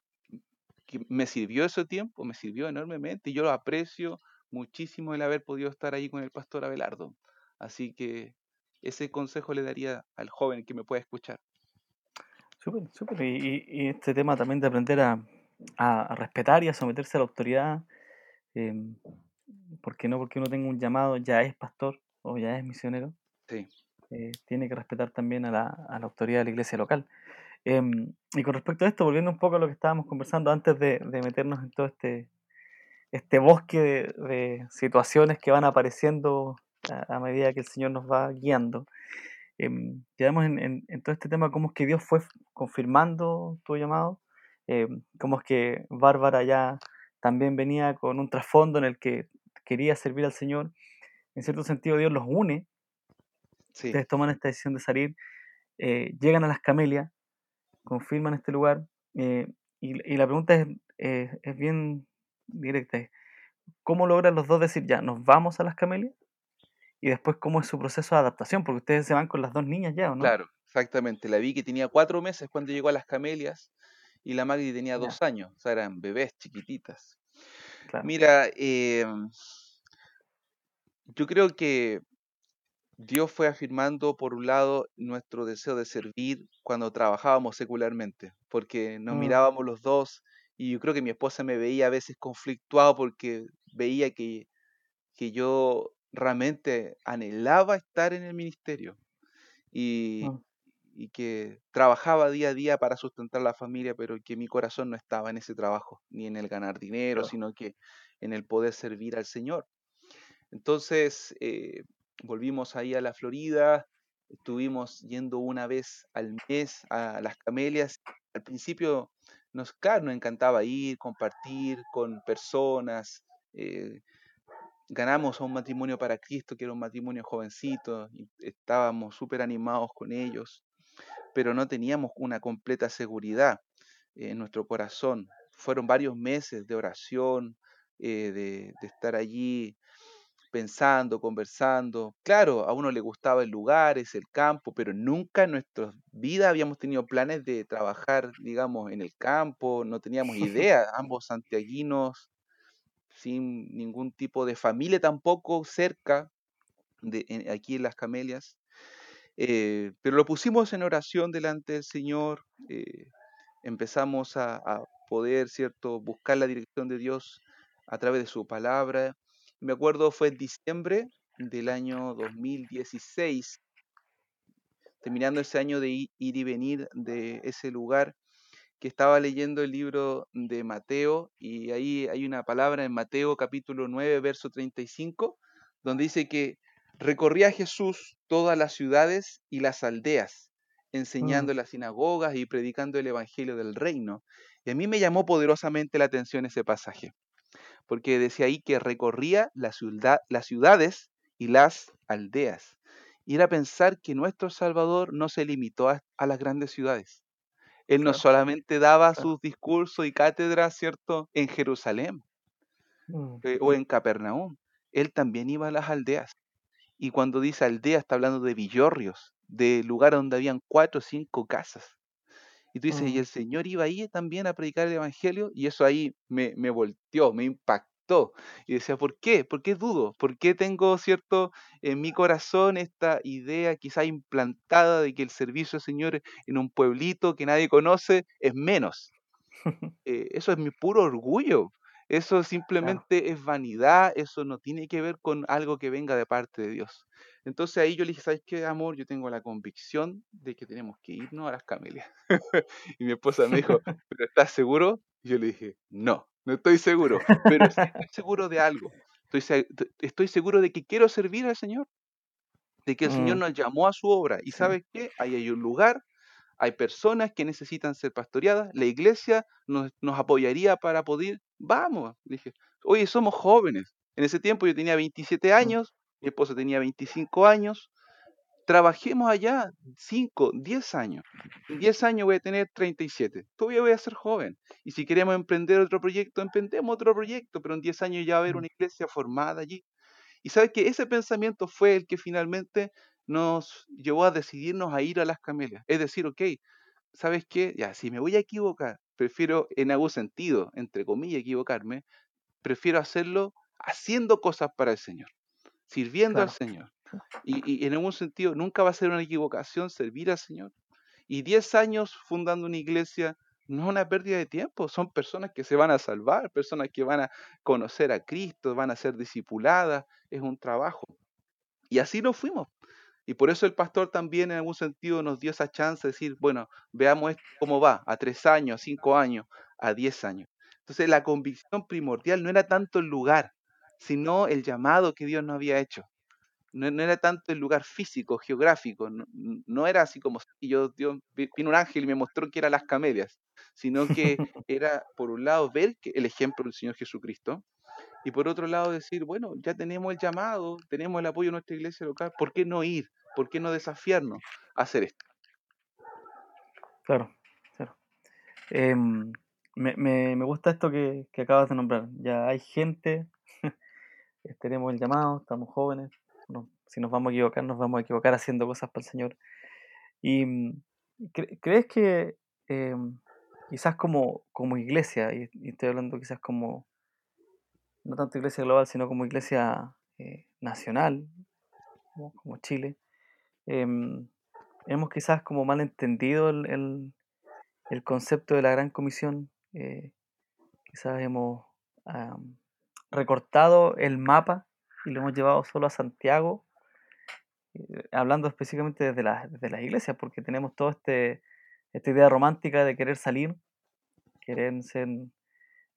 que me sirvió ese tiempo, me sirvió enormemente y yo lo aprecio muchísimo el haber podido estar ahí con el pastor Abelardo. Así que ese consejo le daría al joven que me pueda escuchar.
Súper, súper. Y, este tema también de aprender a, a- a respetar y a someterse a la autoridad, em, porque no porque uno tenga un llamado ya es pastor o ya es misionero,
Sí.
Eh, tiene que respetar también a la, a autoridad de la iglesia local. Em, y con respecto a esto, volviendo un poco a lo que estábamos conversando antes de, meternos en todo este, este bosque de, situaciones que van apareciendo a, medida que el Señor nos va guiando, em, quedamos en, en- en todo este tema, cómo es que Dios fue confirmando tu llamado, em, cómo es que Bárbara ya también venía con un trasfondo en el que quería servir al Señor. En cierto sentido, Dios los une,
Sí.
ustedes toman esta decisión de salir, eh, llegan a las Camelias, confirman este lugar, eh, y, y la pregunta es, eh, es bien directa. ¿Cómo logran los dos decir, ya, nos vamos a las Camelias? Y después, ¿cómo es su proceso de adaptación? Porque ustedes se van con las dos niñas ya, ¿o no?
Claro, exactamente. La vi que tenía cuatro meses cuando llegó a las camelias y la Magdi tenía
Ya,
dos años, o sea, eran bebés chiquititas.
claro.
Mira, em, yo creo que Dios fue afirmando, por un lado, nuestro deseo de servir cuando trabajábamos secularmente, porque nos
Mm,
mirábamos los dos y yo creo que mi esposa me veía a veces conflictuado porque veía que, que yo realmente anhelaba estar en el ministerio y,
mm,
y que trabajaba día a día para sustentar la familia, pero que mi corazón no estaba en ese trabajo, ni en el ganar dinero,
claro.
sino que en el poder servir al Señor. Entonces, eh, volvimos ahí a la Florida, estuvimos yendo una vez al mes a las camelias. Al principio, nos, claro, encantaba ir, compartir con personas. eh, ganamos un matrimonio para Cristo, que era un matrimonio jovencito, estábamos súper animados con ellos, pero no teníamos una completa seguridad en nuestro corazón. Fueron varios meses de oración, eh, de estar allí pensando, conversando. Claro, a uno le gustaba el lugar, es el campo, pero nunca en nuestra vida habíamos tenido planes de trabajar, digamos, en el campo, no teníamos idea, ambos santiaguinos, sin ningún tipo de familia tampoco cerca, de, en- aquí en las Camelias. Eh, pero lo pusimos en oración delante del Señor, eh, empezamos a, a poder, ¿cierto?, buscar la dirección de Dios a través de su palabra. Me acuerdo fue en diciembre del año 2016, terminando ese año de ir y venir de ese lugar, que estaba leyendo el libro de Mateo y ahí hay una palabra en Mateo capítulo 9, verso 35, donde dice que recorría Jesús todas las ciudades y las aldeas, enseñando
Mm,
en las sinagogas y predicando el evangelio del reino. Y a mí me llamó poderosamente la atención ese pasaje, porque decía ahí que recorría la ciudad, las ciudades y las aldeas. Y era pensar que nuestro Salvador no se limitó a, a las grandes ciudades. Él no
claro,
solamente daba
claro.
sus discursos y cátedras, ¿cierto?, en Jerusalén
Mm,
eh, o en Capernaum. Él también iba a las aldeas. Y cuando dice aldea, está hablando de villorrios, de lugares donde habían cuatro o cinco casas. Y tú dices, y
mm,
el Señor iba ahí también a predicar el Evangelio, y eso ahí me, me volteó, me impactó. Y decía, ¿por qué? ¿Por qué dudo? ¿Por qué tengo, cierto, en mi corazón esta idea quizá implantada de que el servicio al Señor en un pueblito que nadie conoce es menos? eh, eso es mi puro orgullo. Eso
claro.
simplemente es vanidad, eso no tiene que ver con algo que venga de parte de Dios. Entonces ahí yo le dije, ¿sabes qué, amor? Yo tengo la convicción de que tenemos que irnos a las camelias. y mi esposa me dijo, ¿pero estás seguro? Y yo le dije, no, no estoy seguro, pero sí estoy seguro de algo. Estoy, estoy seguro de que quiero servir al Señor, de que el Señor
Mm,
nos llamó a su obra. ¿Y sabes qué? Ahí hay un lugar hay personas que necesitan ser pastoreadas, la iglesia nos, nos apoyaría para poder, vamos, dije, oye, somos jóvenes. En ese tiempo yo tenía 27
mm,
años, mi esposa tenía 25 años, trabajemos allá 5, 10 años. En 10 años voy a tener 37, todavía voy a ser joven. Y si queremos emprender otro proyecto, emprendemos otro proyecto, pero en 10 años ya va a haber una iglesia formada allí. Y sabes que ese pensamiento fue el que finalmente nos llevó a decidirnos a ir a las camelias. Es decir, ok, ¿sabes qué? Ya, si me voy a equivocar, prefiero en algún sentido, entre comillas, equivocarme, prefiero hacerlo haciendo cosas para el Señor, sirviendo al. Señor. Y, y en algún sentido nunca va a ser una equivocación servir al Señor. Y 10 años fundando una iglesia no es una pérdida de tiempo, son personas que se van a salvar, personas que van a conocer a Cristo, van a ser discipuladas, es un trabajo. Y así nos fuimos. Y por eso el pastor también en algún sentido nos dio esa chance de decir, bueno, veamos esto cómo va, a tres años, a cinco años, a diez años. Entonces la convicción primordial no era tanto el lugar, sino el llamado que Dios nos había hecho. No, era tanto el lugar físico, geográfico, no, era así como si yo, Dios, vino un ángel y me mostró que eran las camelias, sino que era, por un lado, ver que el ejemplo del Señor Jesucristo, y por otro lado decir, bueno, ya tenemos el llamado, tenemos el apoyo de nuestra iglesia local, ¿por qué no ir? ¿Por qué no desafiarnos a hacer esto?
Claro, claro. Em, me, gusta esto que, acabas de nombrar. Ya hay gente, tenemos el llamado, estamos jóvenes. si nos vamos a equivocar, nos vamos a equivocar haciendo cosas para el Señor. ¿Y mm, crees que em, quizás como, como iglesia, y, estoy hablando quizás como, no tanto iglesia global, sino como iglesia eh, nacional, como, Chile, em, hemos quizás como mal entendido el, el concepto de la gran comisión eh, quizás hemos recortado el mapa y lo hemos llevado solo a Santiago, eh, hablando específicamente desde, la, desde las iglesias, porque tenemos toda este, esta idea romántica de querer salir, querer ser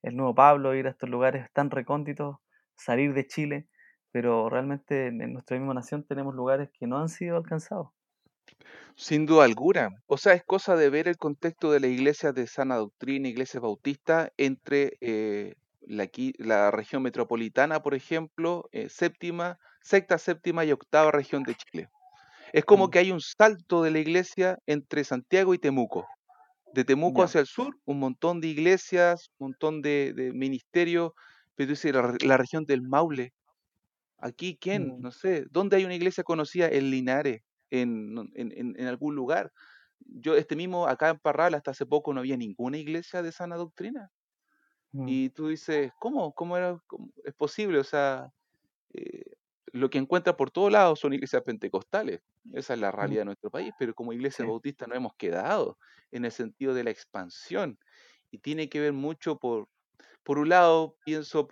el nuevo Pablo, ir a estos lugares tan recónditos, salir de Chile, pero realmente en nuestra misma nación tenemos lugares que no han sido alcanzados.
Sin duda alguna. O sea, es cosa de ver el contexto de la iglesia de sana doctrina, iglesia bautista, entre eh, la, región metropolitana, por ejemplo, eh, séptima, sexta, séptima y octava región de Chile. Es como mm. que hay un salto de la iglesia entre Santiago y Temuco. De Temuco hacia el sur, un montón de iglesias, un montón de, ministerios, pero dice la, la, región del Maule. Aquí, ¿quién? Mm. No sé. ¿Dónde hay una iglesia conocida? En Linares en, en, algún lugar. Yo, este mismo, acá en Parral, hasta hace poco no había ninguna iglesia de sana doctrina. Mm. Y tú dices, ¿cómo? ¿Cómo era? es posible? O sea, eh, lo que encuentra por todos lados son iglesias pentecostales. Esa es la mm. realidad de nuestro país, pero como iglesia bautista no hemos quedado en el sentido de la expansión. Y tiene que ver mucho por, por un lado, pienso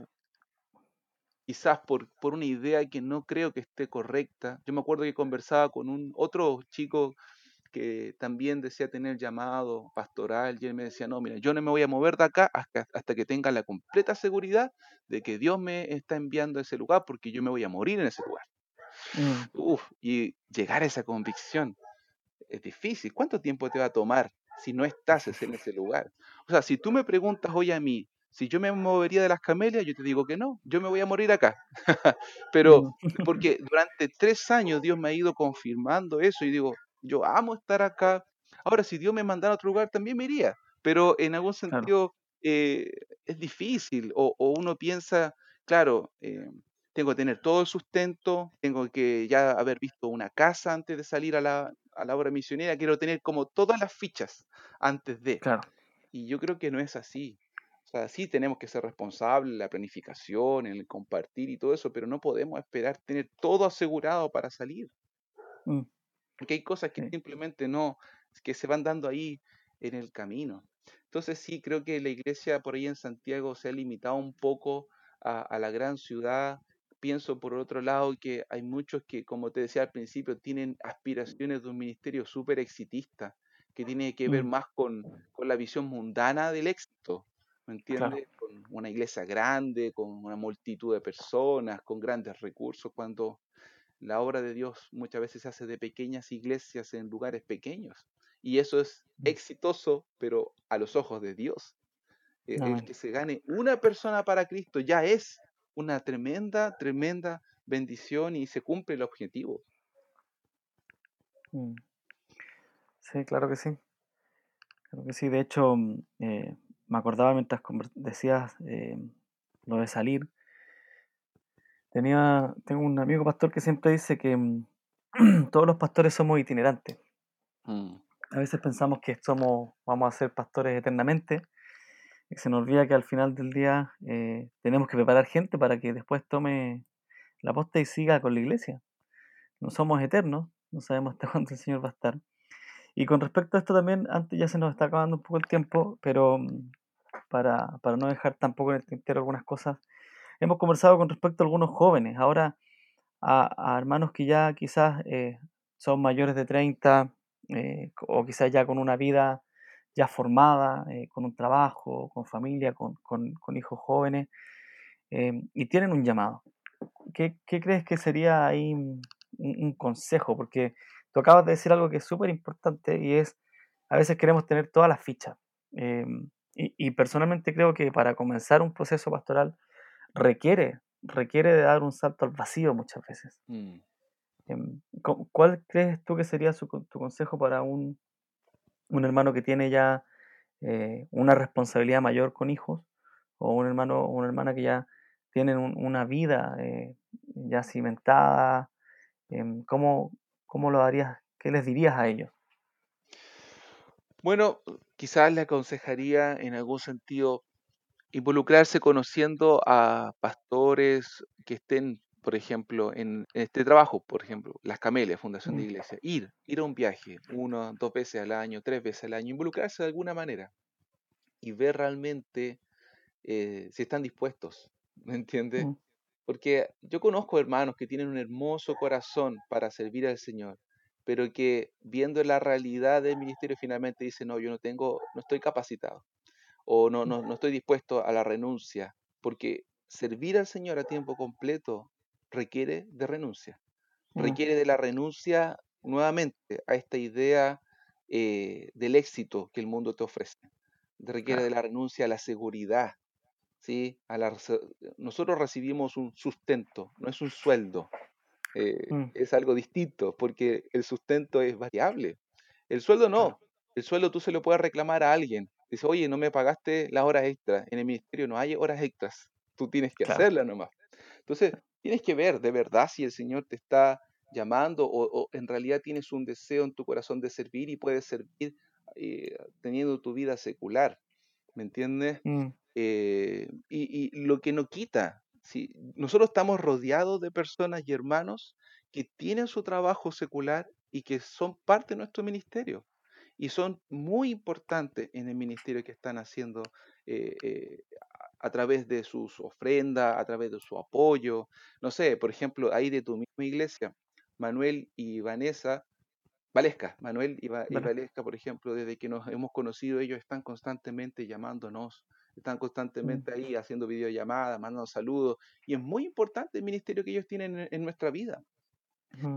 quizás por, por una idea que no creo que esté correcta. Yo me acuerdo que conversaba con un otro chico que también decía tener llamado pastoral y él me decía, no, mira, yo no me voy a mover de acá hasta, hasta que tenga la completa seguridad de que Dios me está enviando a ese lugar porque yo me voy a morir en ese lugar. Mm. Uf, y llegar a esa convicción es difícil. ¿Cuánto tiempo te va a tomar si no estás en ese lugar? O sea, si tú me preguntas hoy a mí, si yo me movería de las camelias, yo te digo que no, yo me voy a morir acá. Pero mm. porque durante tres años Dios me ha ido confirmando eso y digo, yo amo estar acá. Ahora, si Dios me mandara a otro lugar, también me iría. Pero en algún sentido eh, es difícil o, uno piensa, claro, eh, tengo que tener todo el sustento, tengo que ya haber visto una casa antes de salir a la, a la obra misionera, quiero tener como todas las fichas antes de.
Claro.
Y yo creo que no es así. O sea, sí tenemos que ser responsables en la planificación, en el compartir y todo eso, pero no podemos esperar tener todo asegurado para salir. Mm. Porque hay cosas que simplemente no, que se van dando ahí en el camino. Entonces sí, creo que la iglesia por ahí en Santiago se ha limitado un poco a, a la gran ciudad. Pienso por otro lado que hay muchos que, como te decía al principio, tienen aspiraciones de un ministerio súper exitista, que tiene que ver mm. más con, con la visión mundana del éxito ¿me entiendes? Con una iglesia grande, con una multitud de personas, con grandes recursos, cuando la obra de Dios muchas veces se hace de pequeñas iglesias en lugares pequeños. Y eso es mm. exitoso, pero a los ojos de Dios. E, el, que se gane una persona para Cristo ya es una tremenda, tremenda bendición y se cumple el objetivo.
Mm. Sí, claro que sí. Claro que sí. De hecho, mm, eh, me acordaba mientras decías eh, lo de salir. Tenía, tengo un amigo pastor que siempre dice que mm, todos los pastores somos itinerantes. Mm. A veces pensamos que somos, vamos a ser pastores eternamente y se nos olvida que al final del día eh, tenemos que preparar gente para que después tome la posta y siga con la iglesia. No somos eternos, no sabemos hasta cuándo el Señor va a estar. Y con respecto a esto también, antes ya se nos está acabando un poco el tiempo, pero mm, para, para no dejar tampoco en el tintero algunas cosas, hemos conversado con respecto a algunos jóvenes. Ahora, a, hermanos que ya quizás eh, son mayores de 30 eh, o quizás ya con una vida ya formada, eh, con un trabajo, con familia, con, con, hijos jóvenes, y tienen un llamado. ¿Qué, ¿Qué, crees que sería ahí un, un, consejo? Porque tú acabas de decir algo que es súper importante y es, a veces queremos tener todas las fichas. Y, y, personalmente creo que para comenzar un proceso pastoral requiere requiere de dar un salto al vacío muchas veces. Mm. Em, ¿Cuál crees tú que sería tu consejo para un, un, hermano que tiene ya eh, una responsabilidad mayor con hijos o un hermano o una hermana que ya tienen una vida eh, ya cimentada? Em, ¿cómo, ¿Cómo lo harías? ¿Qué les dirías a ellos?
Bueno, quizás le aconsejaría en algún sentido involucrarse conociendo a pastores que estén, por ejemplo, en, este trabajo, por ejemplo, Las Camelias, Fundación de mm. Iglesia, ir, ir a un viaje, uno, dos veces al año, tres veces al año, involucrarse de alguna manera y ver realmente eh, si están dispuestos, ¿me entiendes? Mm. Porque yo conozco hermanos que tienen un hermoso corazón para servir al Señor, pero que viendo la realidad del ministerio finalmente dicen, no, yo no tengo, no estoy capacitado o no, no, no estoy dispuesto a la renuncia, porque servir al Señor a tiempo completo requiere de renuncia, mm. requiere de la renuncia nuevamente a esta idea eh, del éxito que el mundo te ofrece, requiere de la renuncia a la seguridad, ¿sí? A la, nosotros recibimos un sustento, no es un sueldo, eh, mm. es algo distinto, porque el sustento es variable, el sueldo no, el sueldo tú se lo puedes reclamar a alguien, dice, oye, no me pagaste las horas extras. En el ministerio no hay horas extras. Tú tienes que hacerlas nomás. Entonces, tienes que ver de verdad si el Señor te está llamando o, en realidad tienes un deseo en tu corazón de servir y puedes servir eh, teniendo tu vida secular. ¿Me entiendes? Mm. Eh, y, y, lo que no quita, si nosotros estamos rodeados de personas y hermanos que tienen su trabajo secular y que son parte de nuestro ministerio y son muy importantes en el ministerio que están haciendo eh, eh, a, través de sus ofrendas, a través de su apoyo. No sé, por ejemplo, ahí de tu misma iglesia, Manuel y Vanessa, Valesca, Manuel y, Valesca, por ejemplo, desde que nos hemos conocido, ellos están constantemente llamándonos, están mm. constantemente ahí haciendo videollamadas, mandando saludos, y es muy importante el ministerio que ellos tienen en, nuestra vida.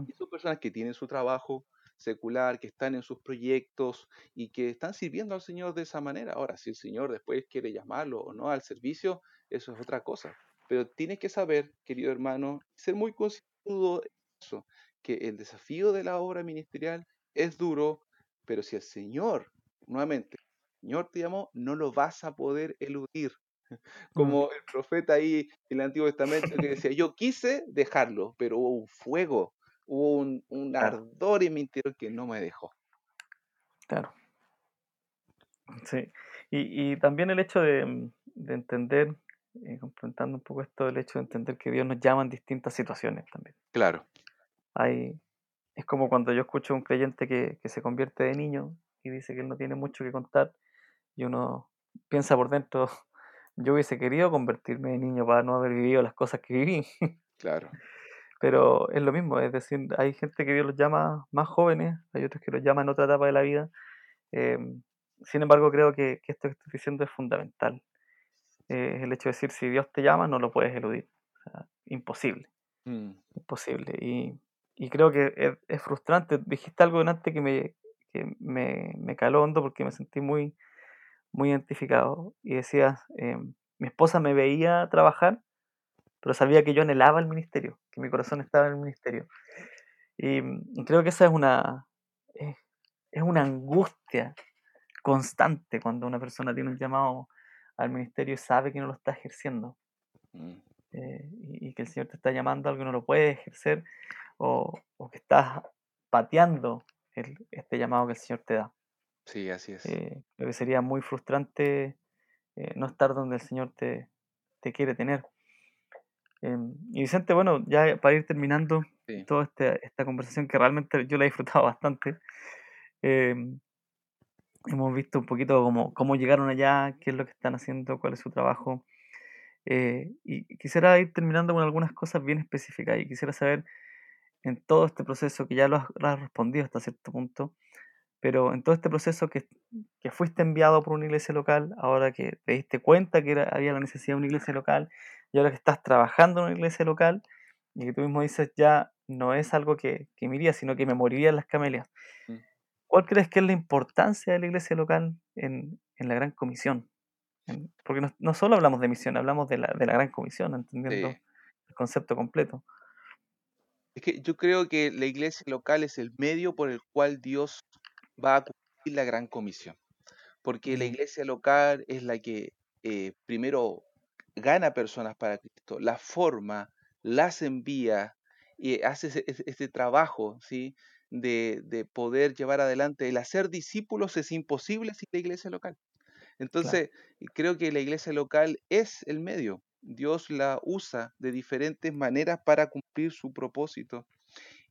Y son personas que tienen su trabajo, secular, que están en sus proyectos y que están sirviendo al Señor de esa manera. Ahora, si el Señor después quiere llamarlo o no al servicio, eso es otra cosa. Pero tienes que saber, querido hermano, ser muy consciente de eso, que el desafío de la obra ministerial es duro, pero si el Señor, nuevamente, el Señor te llamó, no lo vas a poder eludir. Como el profeta ahí en el Antiguo Testamento que decía, yo quise dejarlo, pero hubo un fuego hubo un, un ardor en mi interior que no me dejó.
Claro. Sí. Y, y también el hecho de, mm, de entender, eh, complementando un poco esto, el hecho de entender que Dios nos llama en distintas situaciones también.
Claro.
Hay, es como cuando yo escucho a un creyente que, que se convierte de niño y dice que él no tiene mucho que contar y uno piensa por dentro, yo hubiese querido convertirme de niño para no haber vivido las cosas que viví.
Claro.
Pero es lo mismo, es decir, hay gente que Dios los llama más jóvenes, hay otros que los llaman en otra etapa de la vida. Em, sin embargo, creo que, esto que estoy diciendo es fundamental. Eh, el hecho de decir, si Dios te llama, no lo puedes eludir. imposible. Mm. Imposible. Y, y, creo que es, frustrante. Dijiste algo antes que me, que me, me, caló hondo porque me sentí muy, muy identificado. Y decías, em, mi esposa me veía trabajar pero sabía que yo anhelaba el ministerio, que mi corazón estaba en el ministerio. Y, mm, creo que esa es una, es, una angustia constante cuando una persona tiene un llamado al ministerio y sabe que no lo está ejerciendo. Mm. Eh, y, que el Señor te está llamando a algo que no lo puede ejercer o, que estás pateando este llamado que el Señor te da.
Sí, así es.
Eh, creo que sería muy frustrante eh, no estar donde el Señor te, te quiere tener. Em, y Vicente, bueno, ya para ir terminando toda este, esta conversación que realmente yo la he disfrutado bastante, Em, hemos visto un poquito cómo, cómo llegaron allá, qué es lo que están haciendo, cuál es su trabajo. Eh, y quisiera ir terminando con algunas cosas bien específicas y quisiera saber en todo este proceso, que ya lo has, lo has respondido hasta cierto punto, pero en todo este proceso que, que fuiste enviado por una iglesia local, ahora que te diste cuenta que era- había la necesidad de una iglesia local, y ahora que estás trabajando en una iglesia local, y que tú mismo dices, ya no es algo que, que me iría, sino que me moriría en las camelias.
Mm.
¿Cuál crees que es la importancia de la iglesia local en, en la gran comisión? En- porque no, no solo hablamos de misión, hablamos de la, de la gran comisión, entendiendo
Sí.
el concepto completo.
Es que yo creo que la iglesia local es el medio por el cual Dios va a cumplir la gran comisión. Porque la iglesia local es la que eh, primero gana personas para Cristo, las forma, las envía y hace ese trabajo, ¿sí? De, de poder llevar adelante. El hacer discípulos es imposible sin la iglesia local.
claro.
Entonces, creo que la iglesia local es el medio. Dios la usa de diferentes maneras para cumplir su propósito.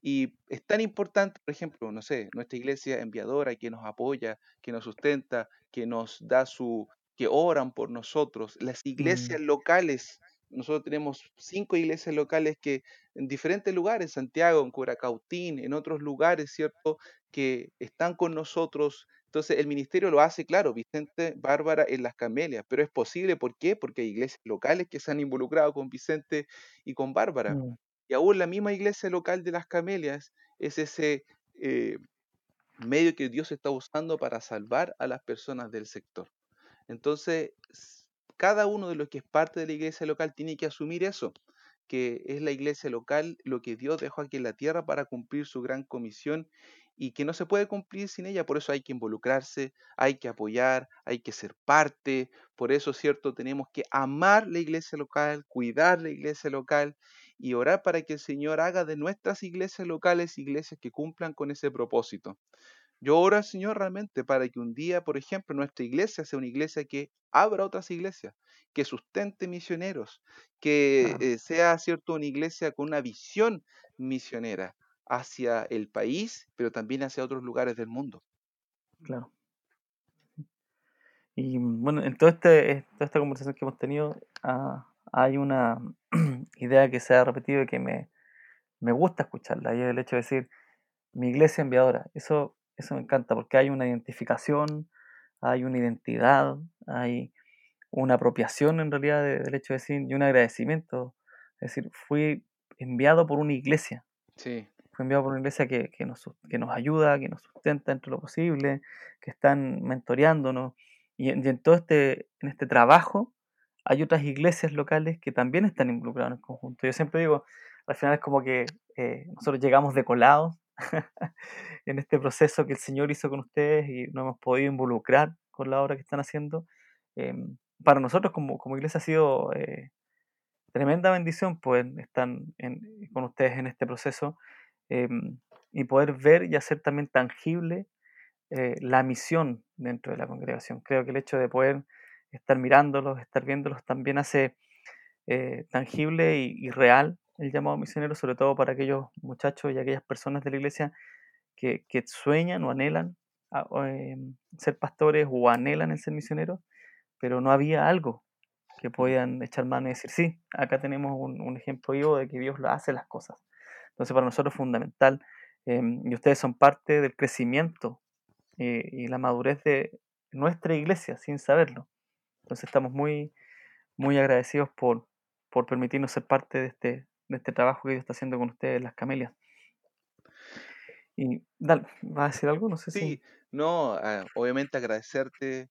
Y es tan importante, por ejemplo, no sé, nuestra iglesia enviadora que nos apoya, que nos sustenta, que nos da su, que oran por nosotros, las iglesias
Mm,
locales. Nosotros tenemos cinco iglesias locales que en diferentes lugares, Santiago, en Curacautín, en otros lugares, ¿cierto? Que están con nosotros. Entonces el ministerio lo hace, claro, Vicente, Bárbara en las Camelias, pero es posible, ¿por qué? Porque hay iglesias locales que se han involucrado con Vicente y con Bárbara.
mm,
Y aún la misma iglesia local de las Camelias es ese eh, medio que Dios está usando para salvar a las personas del sector. Entonces, cada uno de los que es parte de la iglesia local tiene que asumir eso, que es la iglesia local lo que Dios dejó aquí en la tierra para cumplir su gran comisión y que no se puede cumplir sin ella, por eso hay que involucrarse, hay que apoyar, hay que ser parte, por eso, cierto, tenemos que amar la iglesia local, cuidar la iglesia local y orar para que el Señor haga de nuestras iglesias locales iglesias que cumplan con ese propósito. Yo oro al Señor realmente para que un día, por ejemplo, nuestra iglesia sea una iglesia que abra otras iglesias, que sustente misioneros, que eh, sea, cierto, una iglesia con una visión misionera hacia el país, pero también hacia otros lugares del mundo.
claro. Y bueno, en este, toda esta conversación que hemos tenido, ah, hay una idea que se ha repetido y que me, me gusta escucharla, y es el hecho de decir, mi iglesia enviadora. Eso, eso me encanta porque hay una identificación, hay una identidad, hay una apropiación en realidad de- del hecho de decir, y un agradecimiento. Es decir, fui enviado por una iglesia,
Sí,
fui enviado por una iglesia que, que nos, que nos ayuda, que nos sustenta dentro de lo posible, que están mentoreándonos. Y en, y en todo este, en este trabajo hay otras iglesias locales que también están involucradas en el conjunto. Yo siempre digo, al final es como que eh, nosotros llegamos de colados en este proceso que el Señor hizo con ustedes y nos hemos podido involucrar con la obra que están haciendo. Em, para nosotros como, como iglesia ha sido eh, tremenda bendición poder estar con ustedes en este proceso em, y poder ver y hacer también tangible eh, la misión dentro de la congregación. Creo que el hecho de poder estar mirándolos, estar viéndolos, también hace eh, tangible y real el llamado misionero, sobre todo para aquellos muchachos y aquellas personas de la iglesia que, que sueñan o anhelan a- o, em, ser pastores o anhelan el ser misioneros, pero no había algo que podían echar mano y decir, sí, acá tenemos un, un ejemplo vivo de que Dios lo hace las cosas. Entonces para nosotros es fundamental em, y ustedes son parte del crecimiento eh, y la madurez de nuestra iglesia sin saberlo. Entonces estamos muy, muy agradecidos por, por permitirnos ser parte de este, de este trabajo que Dios está haciendo con ustedes, las camelias. Y dale, ¿vas a decir algo? No sé si...
sí, no, ah, obviamente agradecerte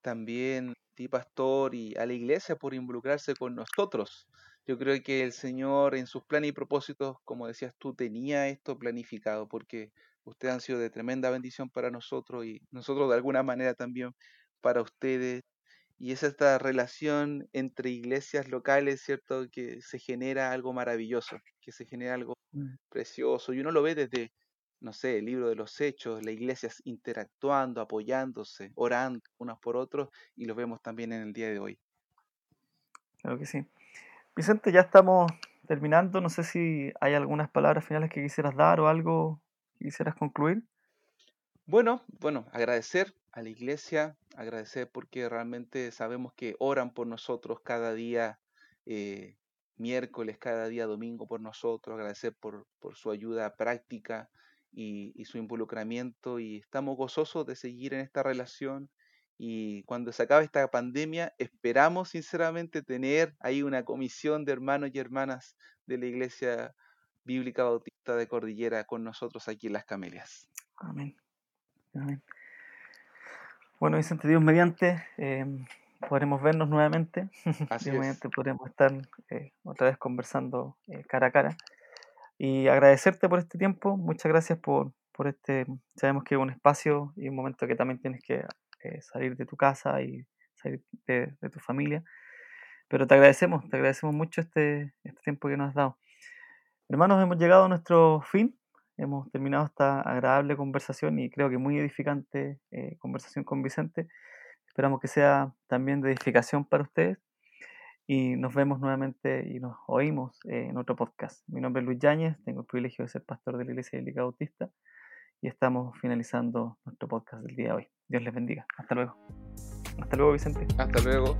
también a ti, pastor, y a la iglesia por involucrarse con nosotros. Yo creo que el Señor en sus planes y propósitos, como decías tú, tenía esto planificado, porque ustedes han sido de tremenda bendición para nosotros y nosotros de alguna manera también para ustedes. Y es esta relación entre iglesias locales, ¿cierto? Que se genera algo maravilloso, que se genera algo
Mm,
precioso. Y uno lo ve desde, no sé, el libro de los hechos, las iglesias interactuando, apoyándose, orando unos por otros, y lo vemos también en el día de hoy.
Claro que sí. Vicente, ya estamos terminando. No sé si hay algunas palabras finales que quisieras dar o algo que quisieras concluir.
Bueno, bueno, agradecer a la iglesia, agradecer porque realmente sabemos que oran por nosotros cada día eh, miércoles, cada día domingo por nosotros, agradecer por, por su ayuda práctica y, y su involucramiento y estamos gozosos de seguir en esta relación y cuando se acabe esta pandemia esperamos sinceramente tener ahí una comisión de hermanos y hermanas de la Iglesia Bíblica Bautista de Cordillera con nosotros aquí en Las Camelias.
Amén. Bueno, Vicente, Dios mediante, eh, podremos vernos nuevamente.
Así
Dios
es.
mediante podremos estar eh, otra vez conversando eh, cara a cara. Y agradecerte por este tiempo. Muchas gracias por, por este. Sabemos que es un espacio y un momento que también tienes que eh, salir de tu casa y salir de, de tu familia. Pero te agradecemos, te agradecemos mucho este, este tiempo que nos has dado. Hermanos, hemos llegado a nuestro fin. Hemos terminado esta agradable conversación y creo que muy edificante eh, conversación con Vicente. Esperamos que sea también de edificación para ustedes. Y nos vemos nuevamente y nos oímos eh, en otro podcast. Mi nombre es Luis Yáñez, tengo el privilegio de ser pastor de la Iglesia Bíblica Bautista y estamos finalizando nuestro podcast del día de hoy. Dios les bendiga. Hasta luego. Hasta luego, Vicente.
Hasta luego.